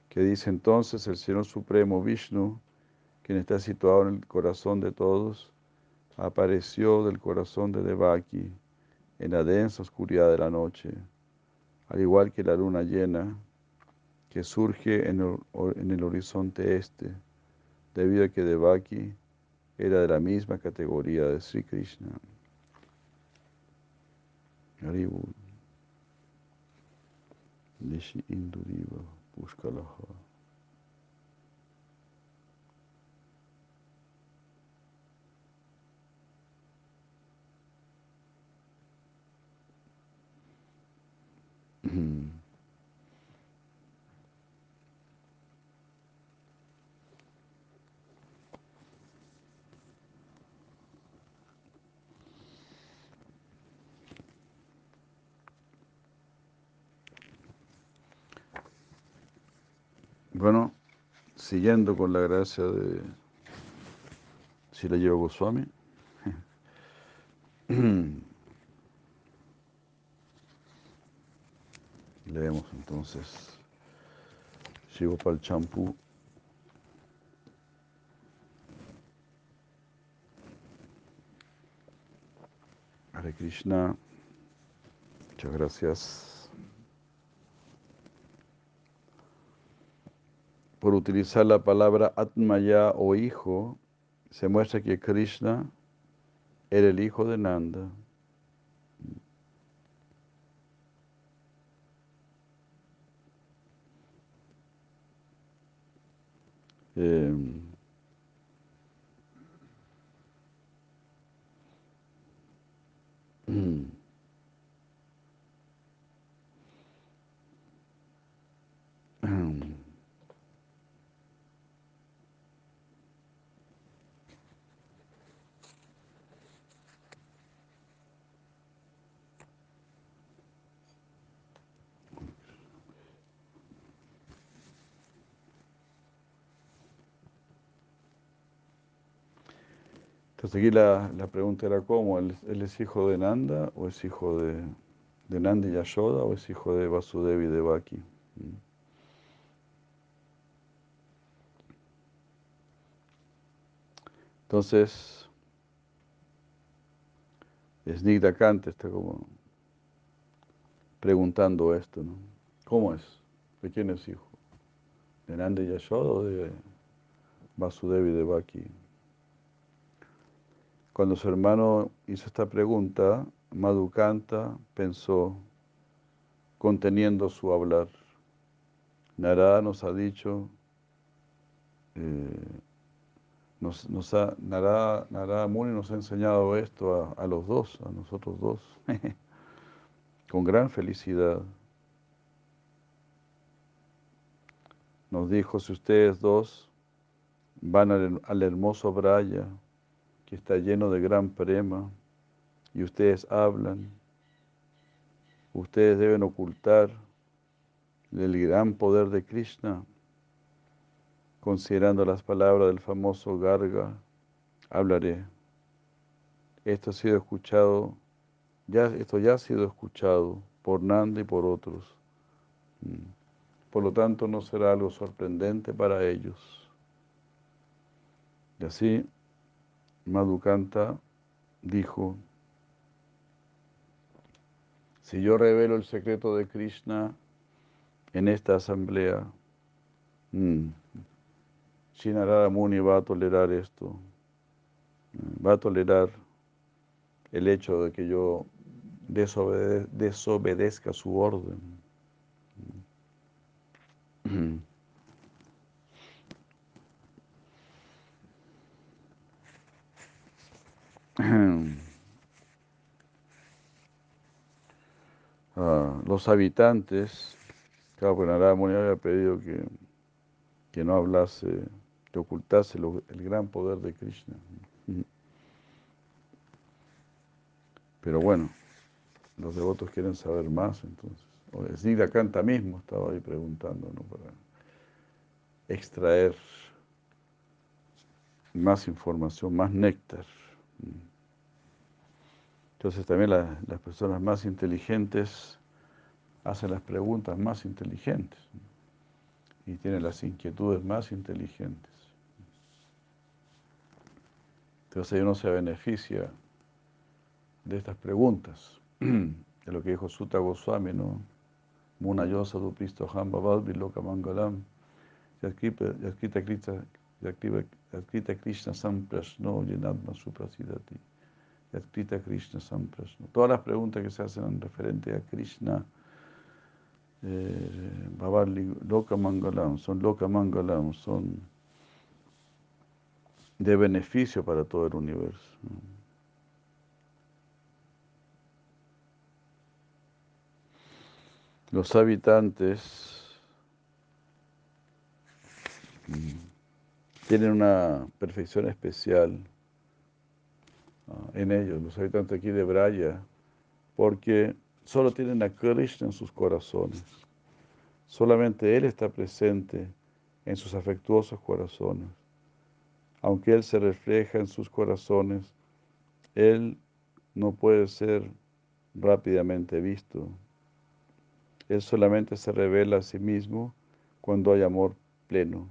que dice entonces el Señor Supremo Vishnu, quien está situado en el corazón de todos, apareció del corazón de Devaki en la densa oscuridad de la noche, al igual que la luna llena que surge en el, horizonte este, debido a que Devaki era de la misma categoría de Sri Krishna. Haribu. Nishi Induriva Pushkalaha. Bueno, siguiendo con la gracia de si la llevo Goswami. Leemos entonces Shivopal Champu. Hare Krishna. Muchas gracias. Por utilizar la palabra Atmaya o hijo, se muestra que Krishna era el hijo de Nanda. Eh, Entonces la, pregunta era cómo, ¿Él, es hijo de Nanda o es hijo de, de Nanda y Yashoda o es hijo de Vasudevi y de Baki? Mm. Entonces, Snigda Kanta está como preguntando esto, ¿no? ¿Cómo es? ¿De quién es hijo? ¿De Nanda y Yashoda o de Vasudevi y de Baki? Cuando su hermano hizo esta pregunta, Madhukanta pensó, conteniendo su hablar, Narada nos ha dicho, eh, nos, ha, Narada, Muni nos ha enseñado esto a, a los dos, a nosotros dos, con gran felicidad. Nos dijo, si ustedes dos van al, al hermoso Braya, que está lleno de gran prema y ustedes hablan, ustedes deben ocultar el gran poder de Krishna, considerando las palabras del famoso Garga, hablaré. Esto ha sido escuchado, ya, esto ya ha sido escuchado por Nanda y por otros. Mm. Por lo tanto, no será algo sorprendente para ellos. Y así, Madhukanta dijo, si yo revelo el secreto de Krishna en esta asamblea, mm, Shinarada Muni va a tolerar esto, va a tolerar el hecho de que yo desobedezca su orden. Ah, los habitantes, claro, pues Narada Muni había pedido que, que no hablase, que ocultase el gran poder de Krishna. Pero bueno, los devotos quieren saber más, entonces. Snigda Kanta mismo estaba ahí preguntando, ¿no? Para extraer más información, más néctar. Entonces también las personas más inteligentes hacen las preguntas más inteligentes y tienen las inquietudes más inteligentes. Entonces uno se beneficia de estas preguntas, de lo que dijo Sutta Goswami, ¿no? Muna yosa dupisto hamba valvi loka mangalam, yaskita Krishna samprasno yenatma suprasidati. Yaskita Krishna samprasno. Todas las preguntas que se hacen en referente a Krishna, eh, Loka Mangalam, son Loka Mangalam, son de beneficio para todo el universo. Los habitantes mm, tienen una perfección especial en ellos, los habitantes aquí de Braya, porque solo tienen a Krishna en sus corazones. Solamente Él está presente en sus afectuosos corazones. Aunque Él se refleja en sus corazones, Él no puede ser rápidamente visto. Él solamente se revela a sí mismo cuando hay amor pleno.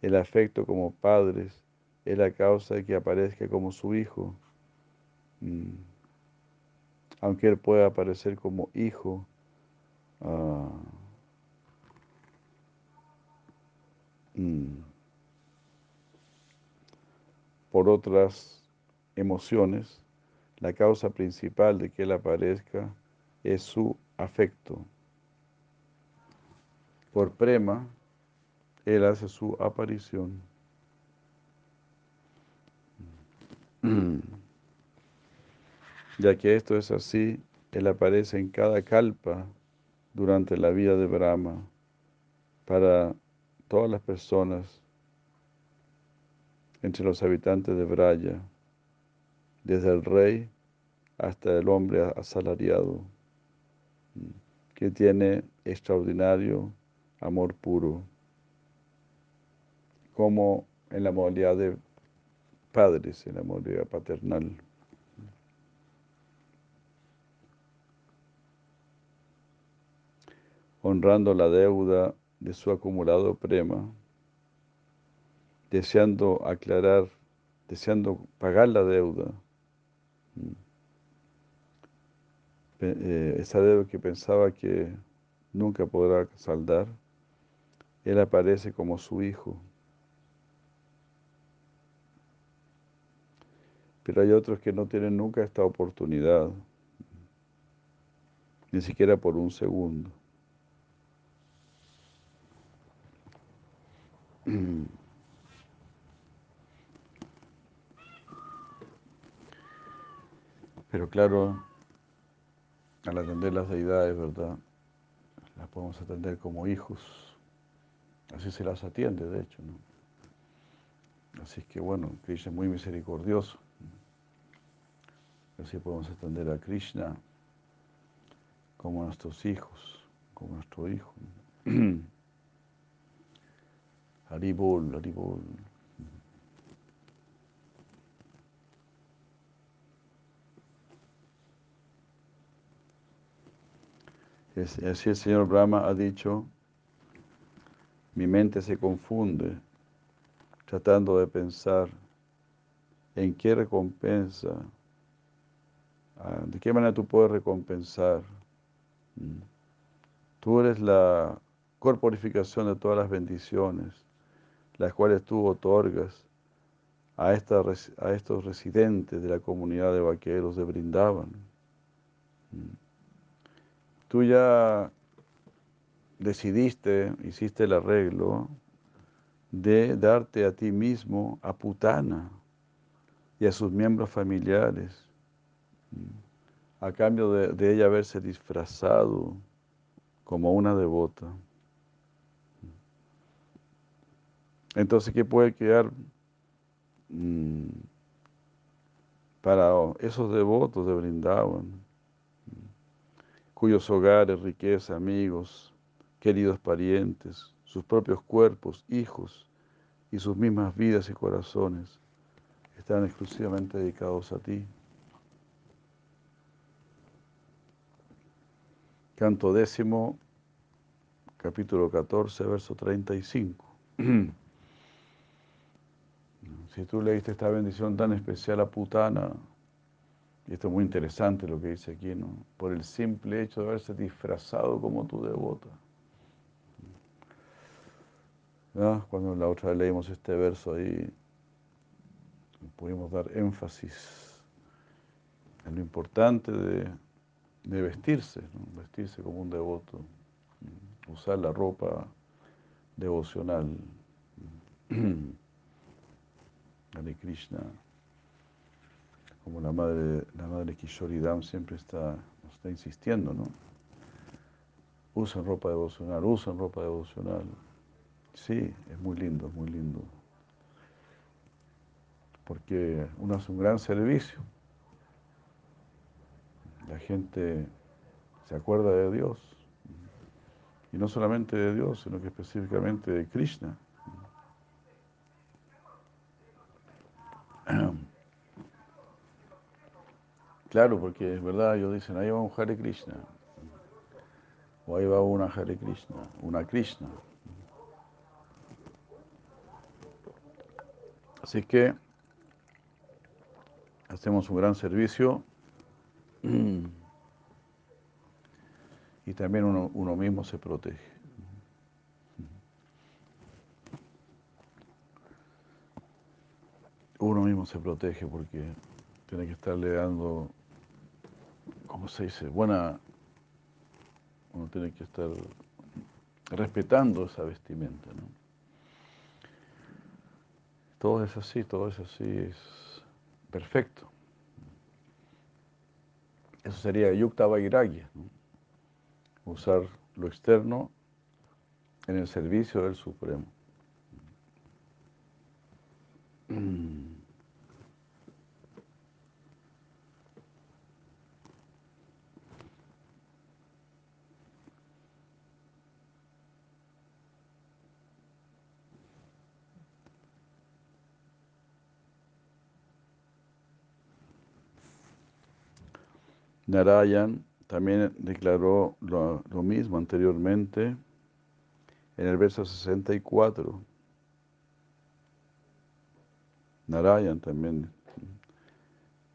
El afecto como padres es la causa de que aparezca como su hijo. Mm. Aunque él pueda aparecer como hijo, ah, mm, por otras emociones, la causa principal de que él aparezca es su afecto. Por prema, Él hace su aparición. Ya que esto es así, Él aparece en cada calpa durante la vida de Brahma para todas las personas entre los habitantes de Braya, desde el rey hasta el hombre asalariado que tiene extraordinario amor puro, como en la modalidad de padres, en la modalidad paternal. honrando la deuda de su acumulado prema, deseando aclarar, deseando pagar la deuda. Eh, esa deuda que pensaba que nunca podrá saldar, Él aparece como su hijo. Pero hay otros que no tienen nunca esta oportunidad, ni siquiera por un segundo. Pero claro, al atender las deidades, ¿verdad? Las podemos atender como hijos. Así se las atiende, de hecho, ¿no? Así que bueno, Krishna es muy misericordioso. Así podemos atender a Krishna como nuestros hijos, como nuestro hijo. Haribol, Haribol. Así el señor Brahma ha dicho, mi mente se confunde tratando de pensar en qué recompensa, de qué manera tú puedes recompensar. Mm. Tú eres la corporificación de todas las bendiciones, las cuales tú otorgas a, esta, a estos residentes de la comunidad de vaqueros de Brindaban. Mm. Tú ya decidiste, hiciste el arreglo de darte a ti mismo a Putana y a sus miembros familiares, a cambio de, ella haberse disfrazado como una devota. Entonces, ¿qué puede quedar Mm, para esos devotos de Brindavan, cuyos hogares, riqueza, amigos, queridos parientes, sus propios cuerpos, hijos y sus mismas vidas y corazones están exclusivamente dedicados a ti. Canto décimo, capítulo 14, verso 35. Si tú leíste esta bendición tan especial a Putana, y esto es muy interesante lo que dice aquí, ¿no? Por el simple hecho de haberse disfrazado como tu devota. Cuando la otra vez leímos este verso ahí, pudimos dar énfasis en lo importante de, vestirse, vestirse como un devoto, usar la ropa devocional. Hare Krishna, como la madre, la madre Kishoridam siempre está, está insistiendo, ¿no? Usan ropa devocional, usan ropa devocional. Sí, es muy lindo, es muy lindo. Porque uno hace un gran servicio. La gente se acuerda de Dios. Y no solamente de Dios, sino que específicamente de Krishna. Claro, porque es verdad, ellos dicen, ahí va un Hare Krishna, o ahí va una Hare Krishna, una Krishna. Así que hacemos un gran servicio y también uno, mismo se protege. Uno mismo se protege porque tiene que estarle dando ¿cómo se dice? Buena, uno tiene que estar respetando esa vestimenta, ¿no? Todo es así, todo es así, es perfecto. Eso sería yukta vairagya, usar lo externo en el servicio del Supremo. Narayan también declaró lo, mismo anteriormente en el verso 64. Narayan también.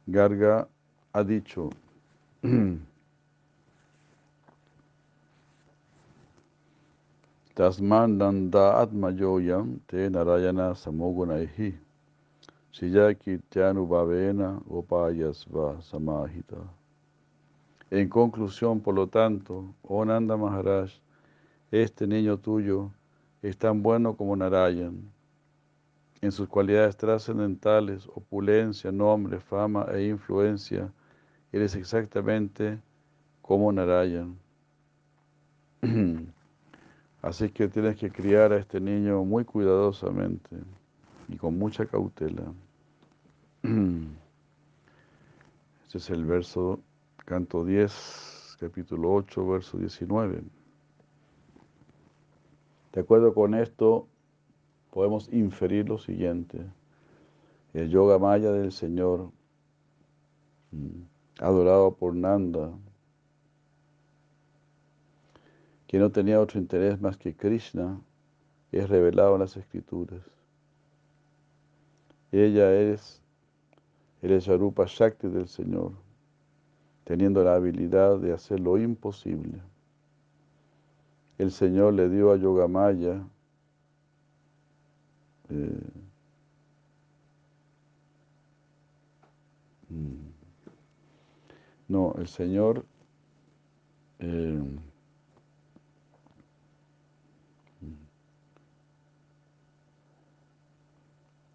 Garga ha dicho, Tasmandanda atmayoyam te narayana samogunaihi, Shiyaki bhavena upayasva samahita. En conclusión, por lo tanto, oh Nanda Maharaj, este niño tuyo es tan bueno como Narayan. En sus cualidades trascendentales, opulencia, nombre, fama e influencia, eres exactamente como Narayan. Así que tienes que criar a este niño muy cuidadosamente y con mucha cautela. Este es el verso canto 10, capítulo 8, verso 19. De acuerdo con esto, podemos inferir lo siguiente. El yoga maya del Señor, mm, adorado por Nanda, que no tenía otro interés más que Krishna, es revelado en las Escrituras. Ella es el Sharupa Shakti del Señor teniendo la habilidad de hacer lo imposible. El Señor le dio a Yogamaya Eh, mm. no, el Señor eh,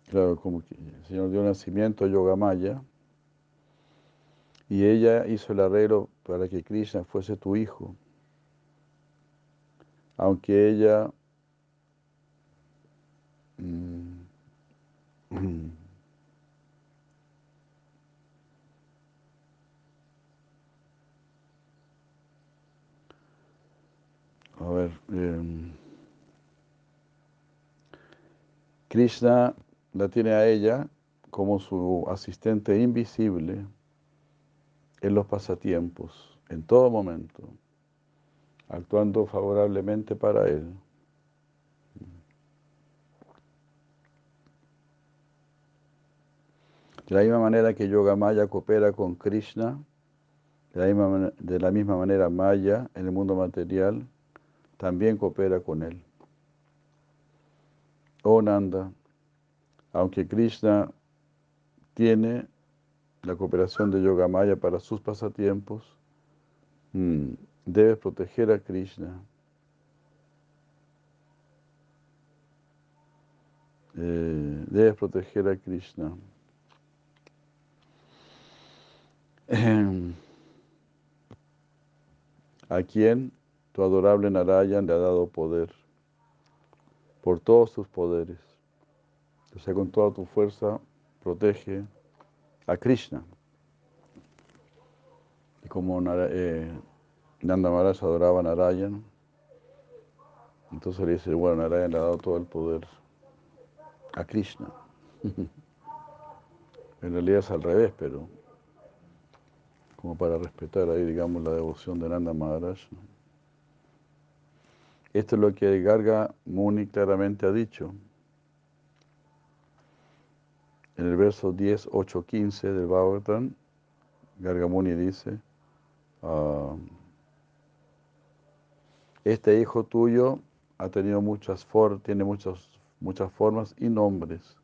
Claro, como que el Señor dio nacimiento a Yogamaya y ella hizo el arreglo para que Krishna fuese tu hijo. Aunque ella mm, a ver, eh, Krishna la tiene a ella como su asistente invisible en los pasatiempos, en todo momento, actuando favorablemente para él. De la misma manera que Yoga Maya coopera con Krishna, de la, misma, de la misma manera Maya en el mundo material también coopera con él. Oh Nanda, aunque Krishna tiene la cooperación de Yoga Maya para sus pasatiempos, mm, debes proteger a Krishna. Eh, debes proteger a Krishna. a quien tu adorable Narayan le ha dado poder por todos sus poderes. O sea, con toda tu fuerza, protege a Krishna. Y como eh, Nanda Maharaj adoraba a Narayan, entonces le dice, bueno, Narayan le ha dado todo el poder a Krishna. en realidad es al revés, pero como para respetar ahí, digamos, la devoción de Nanda Maharaj. Esto es lo que Garga Muni claramente ha dicho. En el verso 10, 8, 15 del Bhagavatam, Gargamuni dice, ah, este hijo tuyo ha tenido muchas formas, tiene muchas, muchas formas y nombres,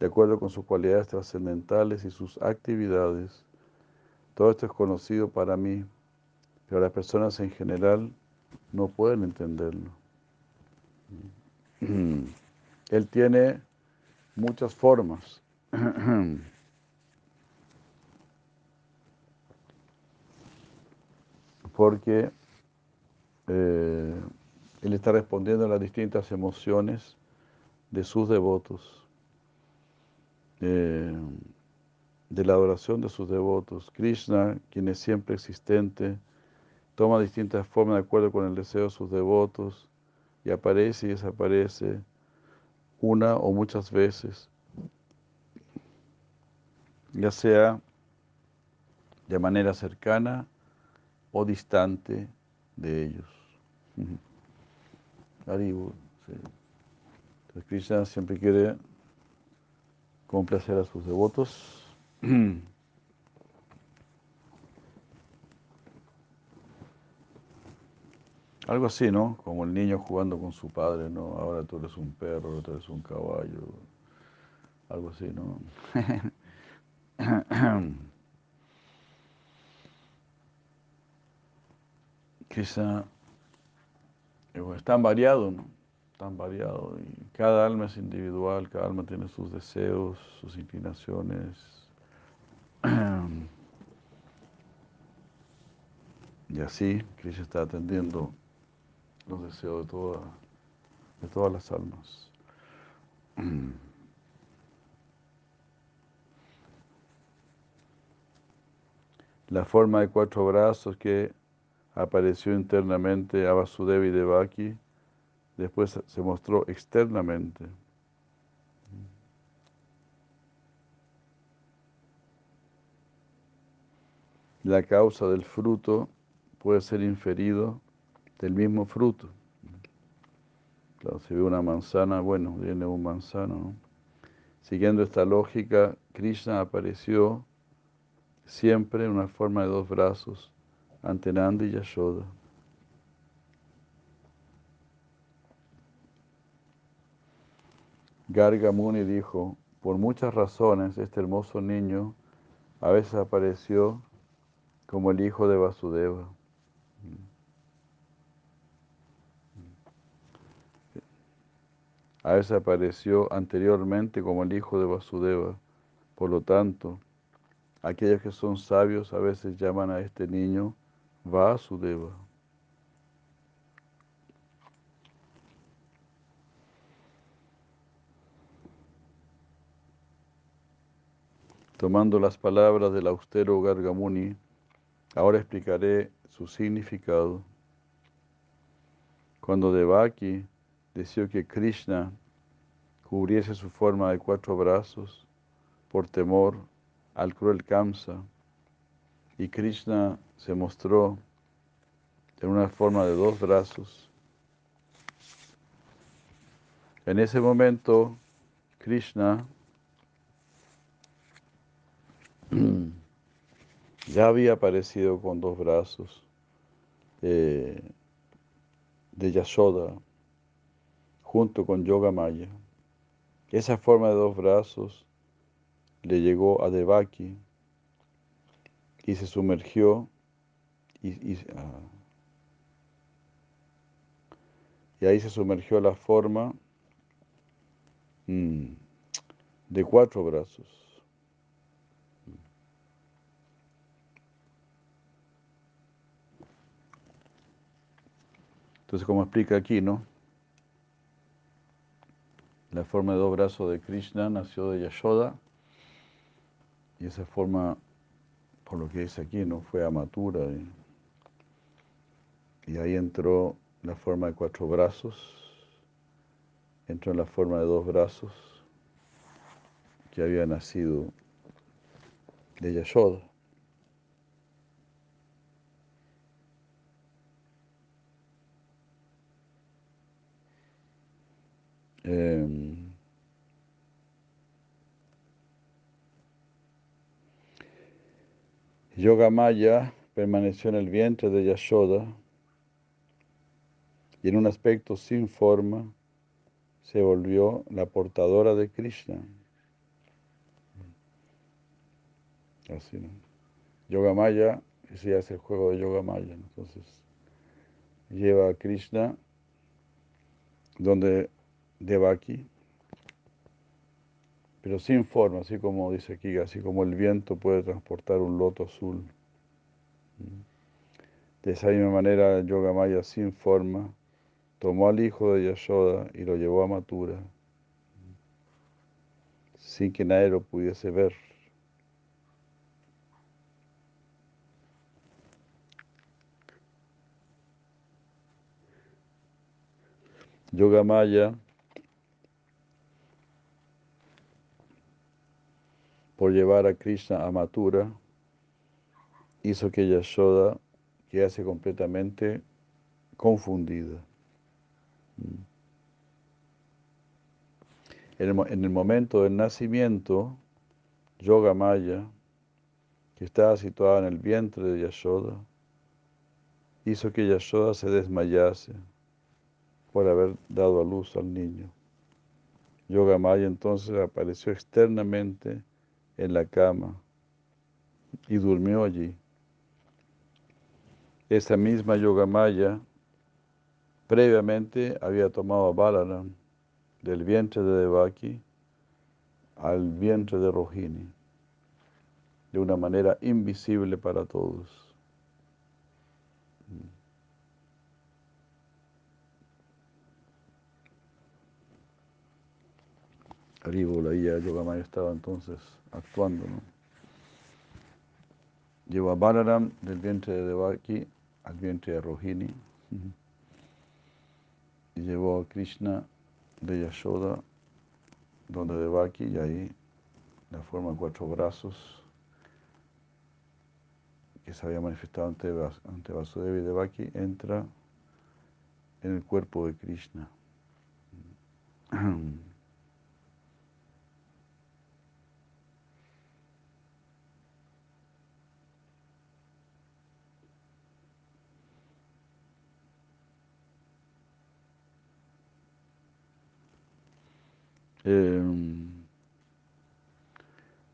de acuerdo con sus cualidades trascendentales y sus actividades. Todo esto es conocido para mí, pero las personas en general no pueden entenderlo. Él tiene muchas formas. Porque eh, él está respondiendo a las distintas emociones de sus devotos, eh, de la adoración de sus devotos. Krishna, quien es siempre existente, toma distintas formas de acuerdo con el deseo de sus devotos y aparece y desaparece una o muchas veces ya sea de manera cercana o distante de ellos. Entonces Krishna siempre quiere complacer a sus devotos. Algo así, ¿no? Como el niño jugando con su padre, ¿no? Ahora tú eres un perro, ahora tú eres un caballo. Algo así, ¿no? Quizá es tan variado, ¿no? Tan variado. Y cada alma es individual, cada alma tiene sus deseos, sus inclinaciones. Y así Krishna está atendiendo los deseos de, toda, de todas las almas. la forma de cuatro brazos que apareció internamente a Vasudevi Devaki, después se mostró externamente. La causa del fruto puede ser inferido del mismo fruto. Claro, si ve una manzana, bueno, viene un manzano. Siguiendo esta lógica, Krishna apareció siempre en una forma de dos brazos ante Nanda y Yashoda. Garga Muni dijo, por muchas razones este hermoso niño a veces apareció como el hijo de Vasudeva. A veces apareció anteriormente como el hijo de Vasudeva. Por lo tanto, aquellos que son sabios a veces llaman a este niño Vasudeva. Tomando las palabras del austero Gargamuni, ahora explicaré su significado. Cuando Devaki deseó que Krishna cubriese su forma de cuatro brazos por temor al cruel Kamsa, y Krishna se mostró en una forma de dos brazos. En ese momento, Krishna ya había aparecido con dos brazos eh, de Yashoda junto con Yoga Maya. Esa forma de dos brazos le llegó a Devaki y se sumergió y, ah, y ahí se sumergió la forma mm, de cuatro brazos. Entonces, como explica aquí, ¿no? La forma de dos brazos de Krishna nació de Yashoda y esa forma, por lo que dice aquí, no fue amatura. Y, ahí entró la forma de cuatro brazos, entró en la forma de dos brazos que había nacido de Yashoda. Eh, Yoga Maya permaneció en el vientre de Yashoda y en un aspecto sin forma se volvió la portadora de Krishna. Así, ¿no? Yoga Maya, ese hace el juego de Yoga Maya, entonces lleva a Krishna donde Devaki, pero sin forma, así como dice aquí, así como el viento puede transportar un loto azul. De esa misma manera, Yogamaya sin forma tomó al hijo de Yashoda y lo llevó a Matura, sin que nadie lo pudiese ver. Yogamaya por llevar a Krishna a Mathura, hizo que Yashoda quedase completamente confundida. En el, momento del nacimiento, Yoga Maya, que estaba situada en el vientre de Yashoda, hizo que Yashoda se desmayase por haber dado a luz al niño. Yoga Maya entonces apareció externamente en la cama y durmió allí. Esa misma Yogamaya previamente había tomado a Balaram del vientre de Devaki al vientre de Rohini de una manera invisible para todos. Aríbola y Yogamaya estaba entonces actuando. ¿no? Llevó a Balaram del vientre de Devaki al vientre de Rohini. Y llevó a Krishna de Yashoda, donde Devaki, y ahí la forma de cuatro brazos que se había manifestado ante, ante Vasudeva y Devaki entra en el cuerpo de Krishna. Em,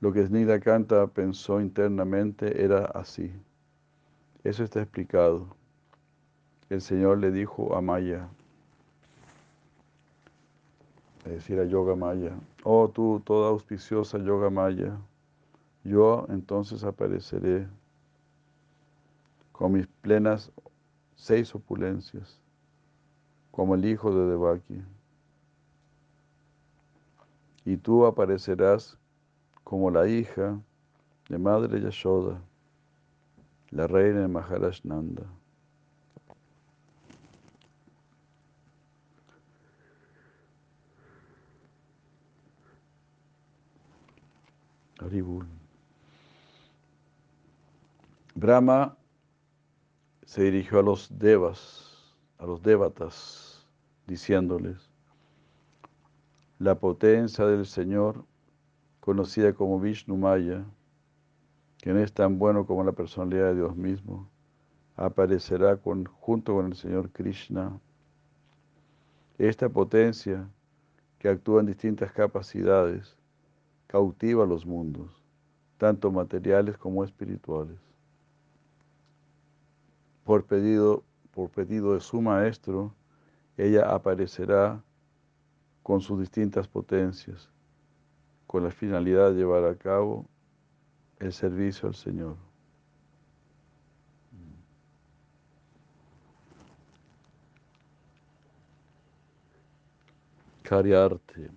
lo que Snida Kanta pensó internamente era así. Eso está explicado. El Señor le dijo a Maya, es decir, a Yoga Maya, oh tú, toda auspiciosa Yoga Maya, yo entonces apareceré con mis plenas seis opulencias, como el hijo de Devaki. Y tú aparecerás como la hija de Madre Yashoda, la reina de Maharaj Nanda. Brahma se dirigió a los devas, a los devatas, diciéndoles, la potencia del Señor, conocida como Vishnu Maya, que no es tan bueno como la personalidad de Dios mismo, aparecerá junto con el Señor Krishna. Esta potencia, que actúa en distintas capacidades, cautiva los mundos, tanto materiales como espirituales por pedido, por pedido de su maestro, ella aparecerá con sus distintas potencias, con la finalidad de llevar a cabo el servicio al Señor. Cariarte.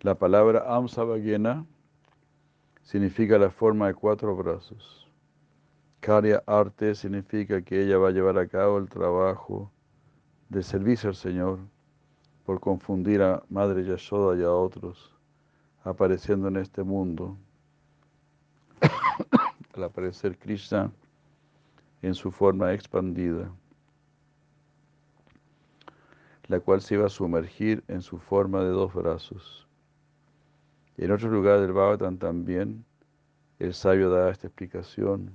La palabra Amsabagena significa la forma de cuatro brazos. Karya arte significa que ella va a llevar a cabo el trabajo de servicio al Señor por confundir a Madre Yashoda y a otros apareciendo en este mundo. Al aparecer Krishna en su forma expandida, la cual se iba a sumergir en su forma de dos brazos. En otro lugar del Bhagavatam también el sabio da esta explicación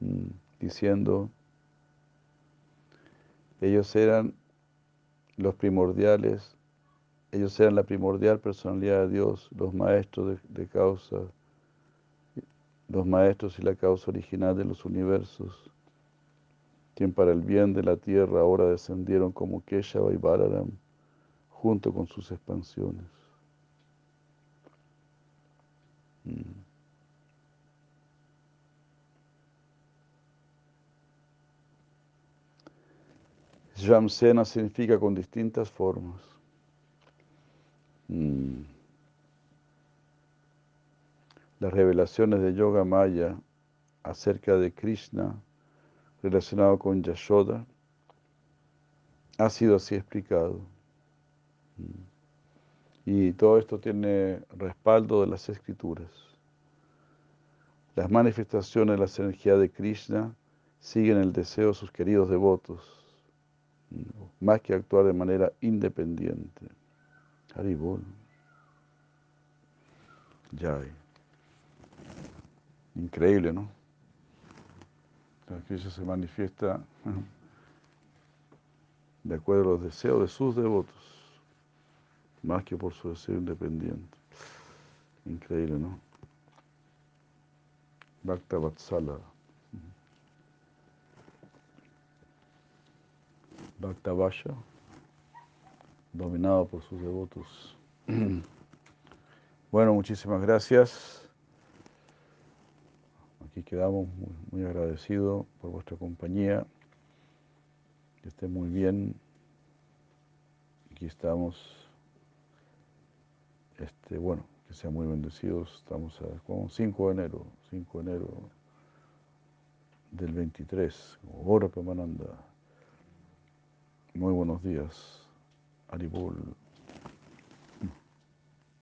Mm, diciendo, ellos eran los primordiales, ellos eran la primordial personalidad de Dios, los maestros de, causa, los maestros y la causa original de los universos, quien para el bien de la tierra ahora descendieron como Keshava y Balaram junto con sus expansiones. Mm. Jamsena significa con distintas formas. Mm. Las revelaciones de Yoga Maya acerca de Krishna relacionado con Yashoda ha sido así explicado. Mm. Y todo esto tiene respaldo de las escrituras. Las manifestaciones de las energías de Krishna siguen el deseo de sus queridos devotos más que actuar de manera independiente. Haribol. Jai. Increíble, ¿no? La Krishna se manifiesta de acuerdo a los deseos de sus devotos, más que por su deseo independiente. Increíble, ¿no? Bhakta Vatsala. Bhaktavasha, dominado por sus devotos. Bueno, muchísimas gracias. Aquí quedamos muy, agradecidos por vuestra compañía. Que esté muy bien. Aquí estamos. Este, bueno, que sean muy bendecidos. Estamos a, como 5 de enero, 5 de enero del 23, Hora Pamananda. Muy buenos días, Aribul.